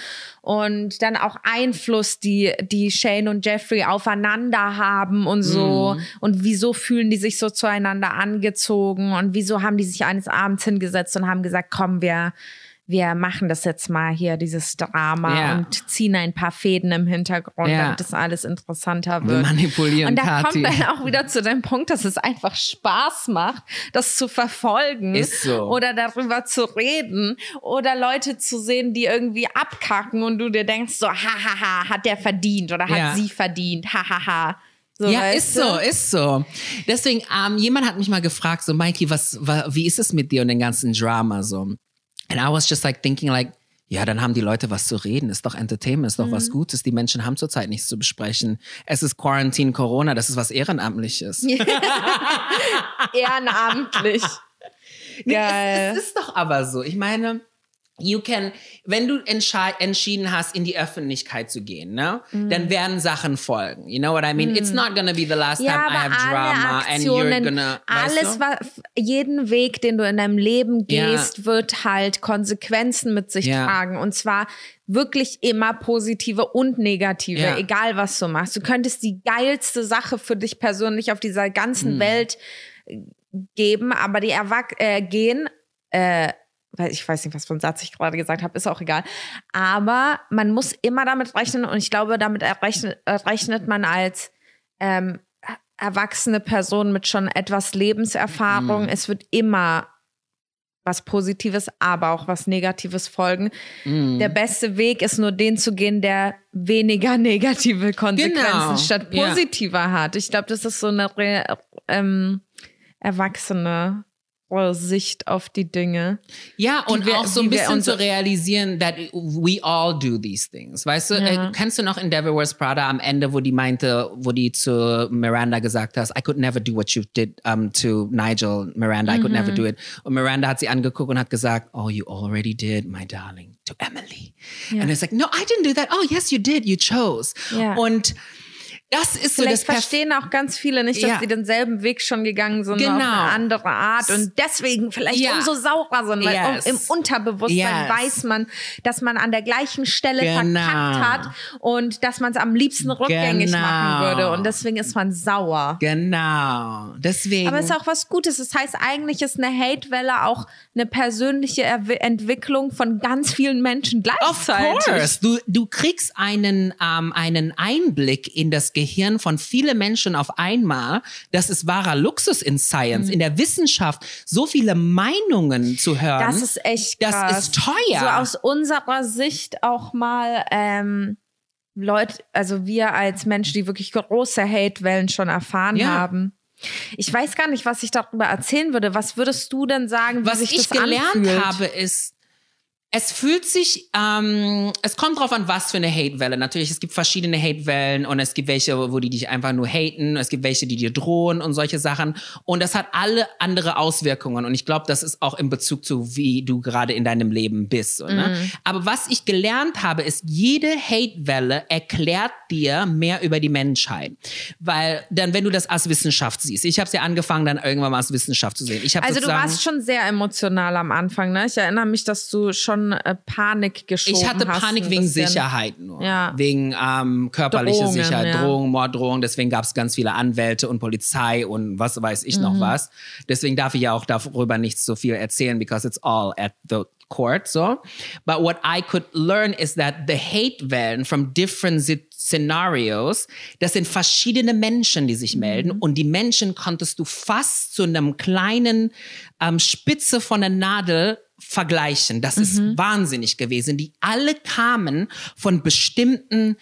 Und dann auch Einfluss, die, die Shane und Jeffrey aufeinander haben und so. Mhm. Und wieso fühlen die sich so zueinander angezogen und wieso haben die sich eines Abends hingesetzt und haben gesagt, komm, wir, wir machen das jetzt mal hier, dieses Drama Ja. und ziehen ein paar Fäden im Hintergrund, Ja. damit das alles interessanter Wir wird. manipulieren Und da Kathi. kommt dann auch wieder zu dem Punkt, dass es einfach Spaß macht, das zu verfolgen Ist so. oder darüber zu reden oder Leute zu sehen, die irgendwie abkacken und du dir denkst so, hahaha, hat der verdient oder hat Ja. sie verdient, hahaha. So, Ja, ist du? so, ist so. Deswegen, ähm, jemand hat mich mal gefragt, so, Mikey, was, wa, wie ist es mit dir und dem ganzen Drama so? And I was just like thinking like, ja, dann haben die Leute was zu reden. Ist doch Entertainment, ist doch Mhm. was Gutes. Die Menschen haben zurzeit nichts zu besprechen. Es ist Quarantine, Corona, das ist was Ehrenamtliches. Ehrenamtlich. Nee, Geil. Es, es ist doch aber so. Ich meine, you can, wenn du entschieden hast, in die Öffentlichkeit zu gehen, ne, Mhm. dann werden Sachen folgen. You know what I mean? It's not gonna be the last Ja, time I have drama alle and you're Aktionen, gonna. alles, weißt du? jeden Weg, den du in deinem Leben Ja. gehst, wird halt Konsequenzen mit sich Ja. tragen. Und zwar wirklich immer positive und negative, Ja. egal was du machst. Du könntest die geilste Sache für dich persönlich auf dieser ganzen Hm. Welt äh, geben, aber die Erwach äh, gehen, äh, weil ich weiß nicht, was für einen Satz ich gerade gesagt habe, ist auch egal. Aber man muss immer damit rechnen und ich glaube, damit errechnet, rechnet man als ähm, erwachsene Person mit schon etwas Lebenserfahrung. Es wird immer was Positives, aber auch was Negatives folgen. Der beste Weg ist nur den zu gehen, der weniger negative Konsequenzen Genau. statt Ja. positiver hat. Ich glaube, das ist so eine ähm, erwachsene Sicht auf die Dinge. Ja, und wir- auch so ein bisschen zu realisieren, that we all do these things. Weißt du, Ja. äh, kennst du noch in Devil Wears Prada am Ende, wo die meinte, wo die zu Miranda gesagt hat, I could never do what you did um, to Nigel, Miranda, I could Mhm. never do it. Und Miranda hat sie angeguckt und hat gesagt, oh, you already did, my darling, to Emily. Ja. And it's like, no, I didn't do that. Oh, yes, you did, you chose. Ja. Und das ist so das Vielleicht verstehen auch ganz viele nicht, dass Ja. sie denselben Weg schon gegangen sind, Genau. auf eine andere Art und deswegen vielleicht Ja. umso saurer sind, weil Yes. im Unterbewusstsein Yes. weiß man, dass man an der gleichen Stelle Genau. verkackt hat und dass man es am liebsten rückgängig Genau. machen würde und deswegen ist man sauer. Genau. Deswegen. Aber es ist auch was Gutes. Das heißt, eigentlich ist eine Hatewelle auch eine persönliche Erwi- Entwicklung von ganz vielen Menschen Of gleichzeitig. course. Du, du kriegst einen, ähm, einen Einblick in das Gehirn von vielen Menschen auf einmal. Das ist wahrer Luxus in Science, Mhm. in der Wissenschaft. So viele Meinungen zu hören. Das ist echt Das krass. ist teuer. So aus unserer Sicht auch mal ähm, Leute, also wir als Menschen, die wirklich große Hatewellen schon erfahren Ja. haben. Ich weiß gar nicht, was ich darüber erzählen würde. Was würdest du denn sagen, Was ich das gelernt anfühlt? habe, ist, es fühlt sich, ähm, es kommt drauf an, was für eine Hatewelle. Natürlich, es gibt verschiedene Hatewellen und es gibt welche, wo die dich einfach nur haten, es gibt welche, die dir drohen und solche Sachen. Und das hat alle andere Auswirkungen. Und ich glaube, das ist auch in Bezug zu, wie du gerade in deinem Leben bist. Ne? Mhm. Aber was ich gelernt habe, ist, jede Hatewelle erklärt dir mehr über die Menschheit. Weil dann, wenn du das als Wissenschaft siehst, ich habe es ja angefangen, dann irgendwann mal als Wissenschaft zu sehen. Also du warst schon sehr emotional am Anfang, ne? Ich erinnere mich, dass du schon äh, Panik geschoben Ich hatte hast. Panik wegen bisschen. Sicherheit nur. Ja. Wegen ähm, körperlicher Drohungen, Sicherheit, ja. Drohung, Morddrohung. Deswegen gab es ganz viele Anwälte und Polizei und was weiß ich Mhm. noch was. Deswegen darf ich ja auch darüber nicht so viel erzählen, because it's all at the court. So, but what I could learn is that the hate wellen from different si- scenarios, das sind verschiedene Menschen, die Mhm. sich melden und die Menschen konntest du fast zu einem kleinen ähm, Spitze von der Nadel vergleichen. Das ist Mhm. wahnsinnig gewesen. Die alle kamen von bestimmten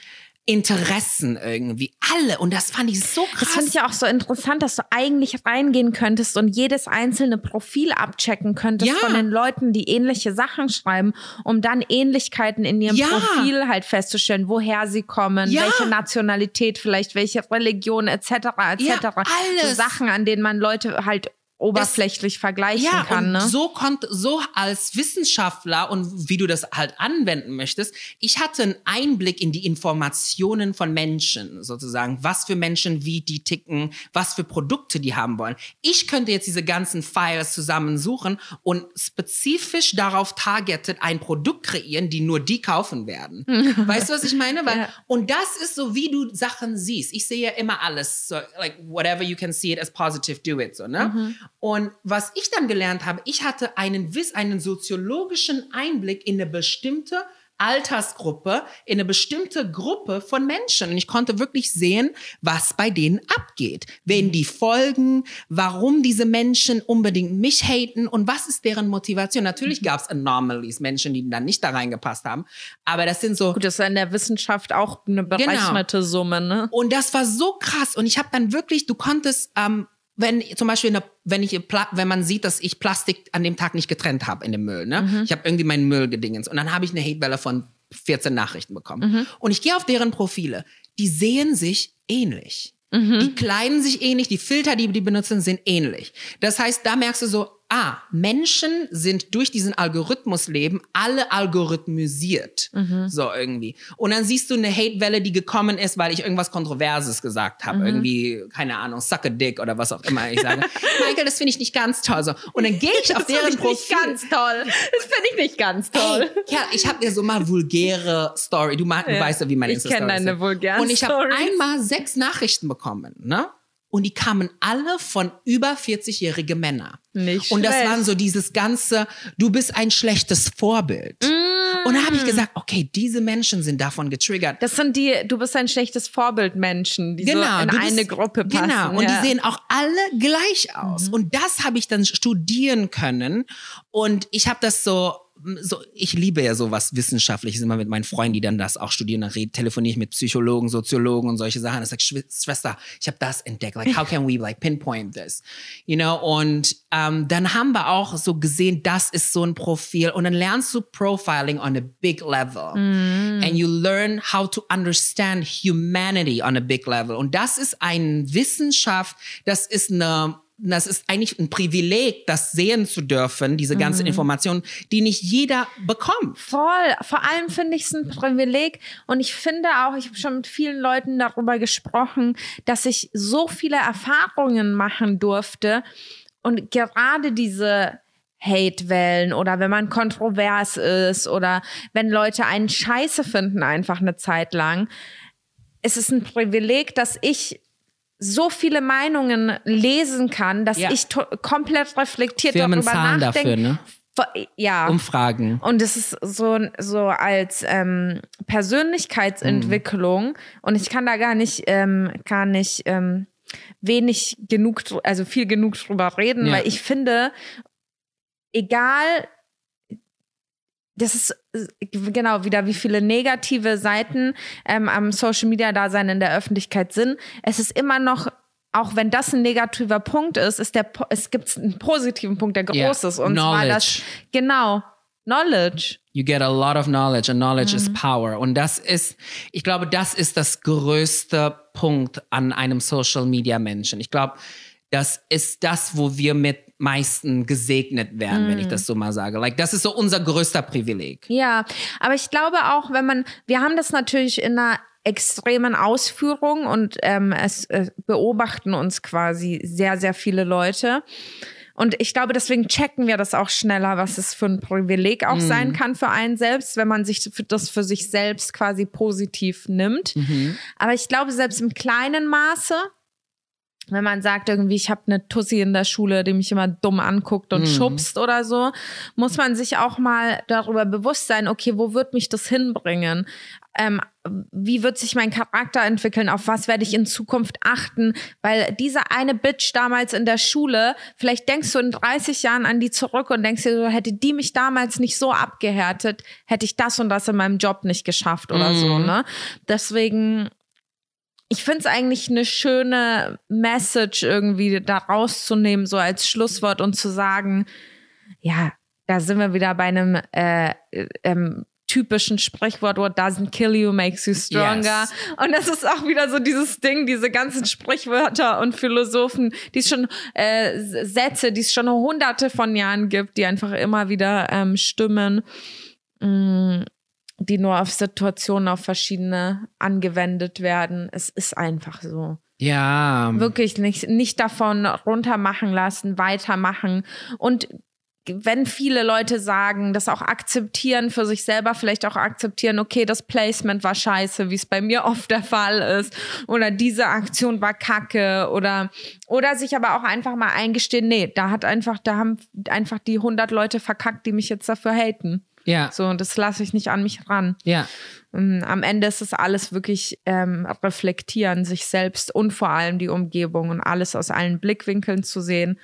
Interessen irgendwie. Alle. Und das fand ich so krass. Das finde ich ja auch so interessant, dass du eigentlich reingehen könntest und jedes einzelne Profil abchecken könntest Ja. von den Leuten, die ähnliche Sachen schreiben, um dann Ähnlichkeiten in ihrem Ja. Profil halt festzustellen, woher sie kommen, Ja. welche Nationalität vielleicht, welche Religion etc. etc. Alles. So Sachen, an denen man Leute halt oberflächlich das, vergleichen ja, kann. Und ne? So konnte, so als Wissenschaftler und wie du das halt anwenden möchtest, ich hatte einen Einblick in die Informationen von Menschen, sozusagen, was für Menschen, wie die ticken, was für Produkte die haben wollen. Ich könnte jetzt diese ganzen Files zusammensuchen und spezifisch darauf targeted ein Produkt kreieren, die nur die kaufen werden. weißt du, was ich meine? Weil, ja. Und das ist so, wie du Sachen siehst. Ich sehe ja immer alles, so, like, whatever you can see it as positive, do it, so, ne? Mhm. Und was ich dann gelernt habe, ich hatte einen, einen soziologischen Einblick in eine bestimmte Altersgruppe, in eine bestimmte Gruppe von Menschen. Und ich konnte wirklich sehen, was bei denen abgeht. Wen die folgen, warum diese Menschen unbedingt mich haten und was ist deren Motivation. Natürlich gab es Anomalies, Menschen, die dann nicht da reingepasst haben. Aber das sind so. Gut, das ist in der Wissenschaft auch eine berechnete genau. Summe, ne? Und das war so krass. Und ich habe dann wirklich, du konntest ähm, wenn zum Beispiel, eine, wenn ich, wenn man sieht, dass ich Plastik an dem Tag nicht getrennt habe in dem Müll, ne? Mhm. Ich habe irgendwie meinen Müll gedingens und dann habe ich eine Hatewelle von 14 Nachrichten bekommen. Mhm. Und ich gehe auf deren Profile. Die sehen sich ähnlich. Mhm. Die kleiden sich ähnlich, die Filter, die die benutzen, sind ähnlich. Das heißt, da merkst du so, ah, Menschen sind durch diesen Algorithmus leben, alle algorithmisiert. Mhm. So irgendwie. Und dann siehst du eine Hatewelle, die gekommen ist, weil ich irgendwas Kontroverses gesagt habe. Mhm. Irgendwie, keine Ahnung, suck a dick oder was auch immer ich sage. Michael, das finde ich nicht ganz toll. So. Und dann gehe ich auf das deren ich Profil. Nicht ganz toll. Das finde ich nicht ganz toll. Hey, ja, ich habe dir so mal vulgäre Story. Du, ja. du weißt ja, wie man Insta-Story Ich kenne deine vulgären Und ich habe einmal sechs Nachrichten bekommen, ne? Und die kamen alle von über 40-jährige Männer. Nicht Und das schlecht. waren so dieses ganze, du bist ein schlechtes Vorbild. Mm. Und da habe ich gesagt, okay, diese Menschen sind davon getriggert. Das sind die, du bist ein schlechtes Vorbild Menschen, die genau, so in bist, eine Gruppe passen. Genau, und ja. die sehen auch alle gleich aus. Mhm. Und das habe ich dann studieren können. Und ich habe das so so, ich liebe ja sowas Wissenschaftliches immer mit meinen Freunden, die dann das auch studieren. Dann red, telefoniere ich mit Psychologen, Soziologen und solche Sachen. Ich sage, Schwester, ich habe das entdeckt. Like, how can we like pinpoint this? You know, und ähm, dann haben wir auch so gesehen, das ist so ein Profil. Und dann lernst du Profiling on a big level. Mm. And you learn how to understand humanity on a big level. Und das ist eine Wissenschaft, das ist eine das ist eigentlich ein Privileg, das sehen zu dürfen, diese ganzen mhm. Informationen, die nicht jeder bekommt. Voll. Vor allem finde ich es ein Privileg. Und ich finde auch, ich habe schon mit vielen Leuten darüber gesprochen, dass ich so viele Erfahrungen machen durfte. Und gerade diese Hate-Wellen oder wenn man kontrovers ist oder wenn Leute einen Scheiße finden, einfach eine Zeit lang. Es ist ein Privileg, dass ich so viele Meinungen lesen kann, dass ja. ich komplett reflektiert Firmen darüber zahlen nachdenke. Dafür, ne? Ja. Umfragen. Und es ist so, so als ähm, Persönlichkeitsentwicklung mhm. und ich kann da gar nicht, ähm, gar nicht ähm, wenig genug, also viel genug drüber reden, ja. weil ich finde, egal das ist äh, genau wieder, wie viele negative Seiten ähm, am Social Media Dasein in der Öffentlichkeit sind. Es ist immer noch auch wenn das ein negativer Punkt ist, ist der es gibt einen positiven Punkt, der groß yeah. ist und zwar das genau Knowledge. You get a lot of knowledge and knowledge mhm. is power und das ist ich glaube, das ist das größte Punkt an einem Social Media Menschen. Ich glaube, das ist das, wo wir mit meisten gesegnet werden, mm. wenn ich mm. das so mal sage. Like, das ist so unser größter Privileg. Ja, aber ich glaube auch, wenn man, wir haben das natürlich in einer extremen Ausführung und ähm, es äh, beobachten uns quasi sehr, sehr viele Leute. Und ich glaube, deswegen checken wir das auch schneller, was es für ein Privileg auch mm. sein kann für einen selbst, wenn man sich das für sich selbst quasi positiv nimmt. Mhm. Aber ich glaube, selbst im kleinen Maße wenn man sagt irgendwie, ich habe eine Tussi in der Schule, die mich immer dumm anguckt und mhm. schubst oder so, muss man sich auch mal darüber bewusst sein, okay, wo wird mich das hinbringen? Ähm, wie wird sich mein Charakter entwickeln? Auf was werde ich in Zukunft achten? Weil diese eine Bitch damals in der Schule, vielleicht denkst du in 30 Jahren an die zurück und denkst dir so, hätte die mich damals nicht so abgehärtet, hätte ich das und das in meinem Job nicht geschafft oder mhm. so, ne? Deswegen ich finde es eigentlich eine schöne Message irgendwie da rauszunehmen, so als Schlusswort und zu sagen, ja, da sind wir wieder bei einem äh, ähm, typischen Sprichwort, what doesn't kill you makes you stronger. Yes. Und das ist auch wieder so dieses Ding, diese ganzen Sprichwörter und Philosophen, die es schon, äh, Sätze, die es schon hunderte von Jahren gibt, die einfach immer wieder ähm, stimmen, mh, die nur auf Situationen, auf verschiedene angewendet werden. Es ist einfach so. Ja. Wirklich nicht, nicht davon runtermachen lassen, weitermachen. Und wenn viele Leute sagen, das auch akzeptieren für sich selber, vielleicht auch akzeptieren, okay, das Placement war scheiße, wie es bei mir oft der Fall ist, oder diese Aktion war kacke, oder, oder sich aber auch einfach mal eingestehen, nee, da hat einfach, da haben einfach die 100 Leute verkackt, die mich jetzt dafür haten. Ja. So, und das lasse ich nicht an mich ran. Ja. Ähm, Am Ende ist es alles wirklich ähm, reflektieren, sich selbst und vor allem die Umgebung und alles aus allen Blickwinkeln zu sehen,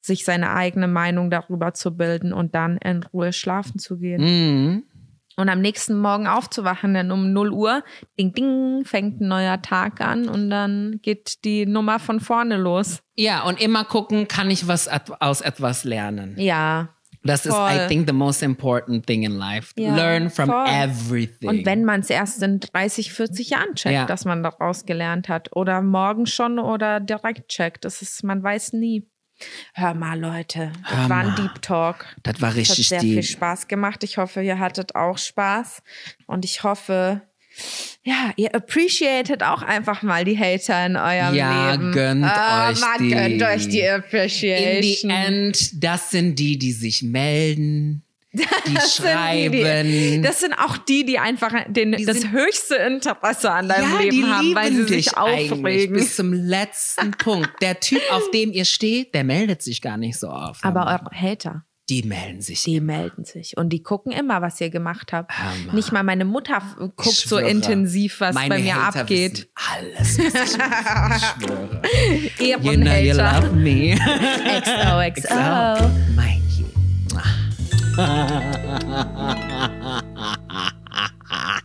sich seine eigene Meinung darüber zu bilden und dann in Ruhe schlafen zu gehen. Mhm. Und am nächsten Morgen aufzuwachen, denn um 0 Uhr, ding, ding, fängt ein neuer Tag an und dann geht die Nummer von vorne los. Ja, und immer gucken, kann ich was aus etwas lernen. Ja. Das ist. I think, the most important thing in life. Ja, Learn from voll. everything. Und wenn man es erst in 30, 40 Jahren checkt, Ja. dass man daraus gelernt hat. Oder morgen schon oder direkt checkt. Das ist, man weiß nie. Hör mal, Leute. Das Hör war ein mal. Deep Talk. das war Das hat richtig sehr viel deep. Spaß gemacht. Ich hoffe, ihr hattet auch Spaß. Und ich hoffe, ja, ihr appreciated auch einfach mal die Hater in eurem Ja, Leben. gönnt Ah, euch mal die. gönnt euch die In the Appreciation. end, das sind die, die sich melden, die Das sind schreiben. Die, die, das sind auch die, die einfach den, das sind- höchste Interesse an deinem ja, Leben die haben, weil sie dich sich aufregen. bis zum letzten Punkt. Der Typ, auf dem ihr steht, der meldet sich gar nicht so oft. Aber eure Hater, die melden sich. die melden sich. Und die gucken immer, was ihr gemacht habt. Hammer. Nicht mal meine Mutter guckt so intensiv, was bei mir Hater abgeht. Alles, was ich mache. Ich schwöre. Ehrenhater. You know you love me. XOXO. Mind you.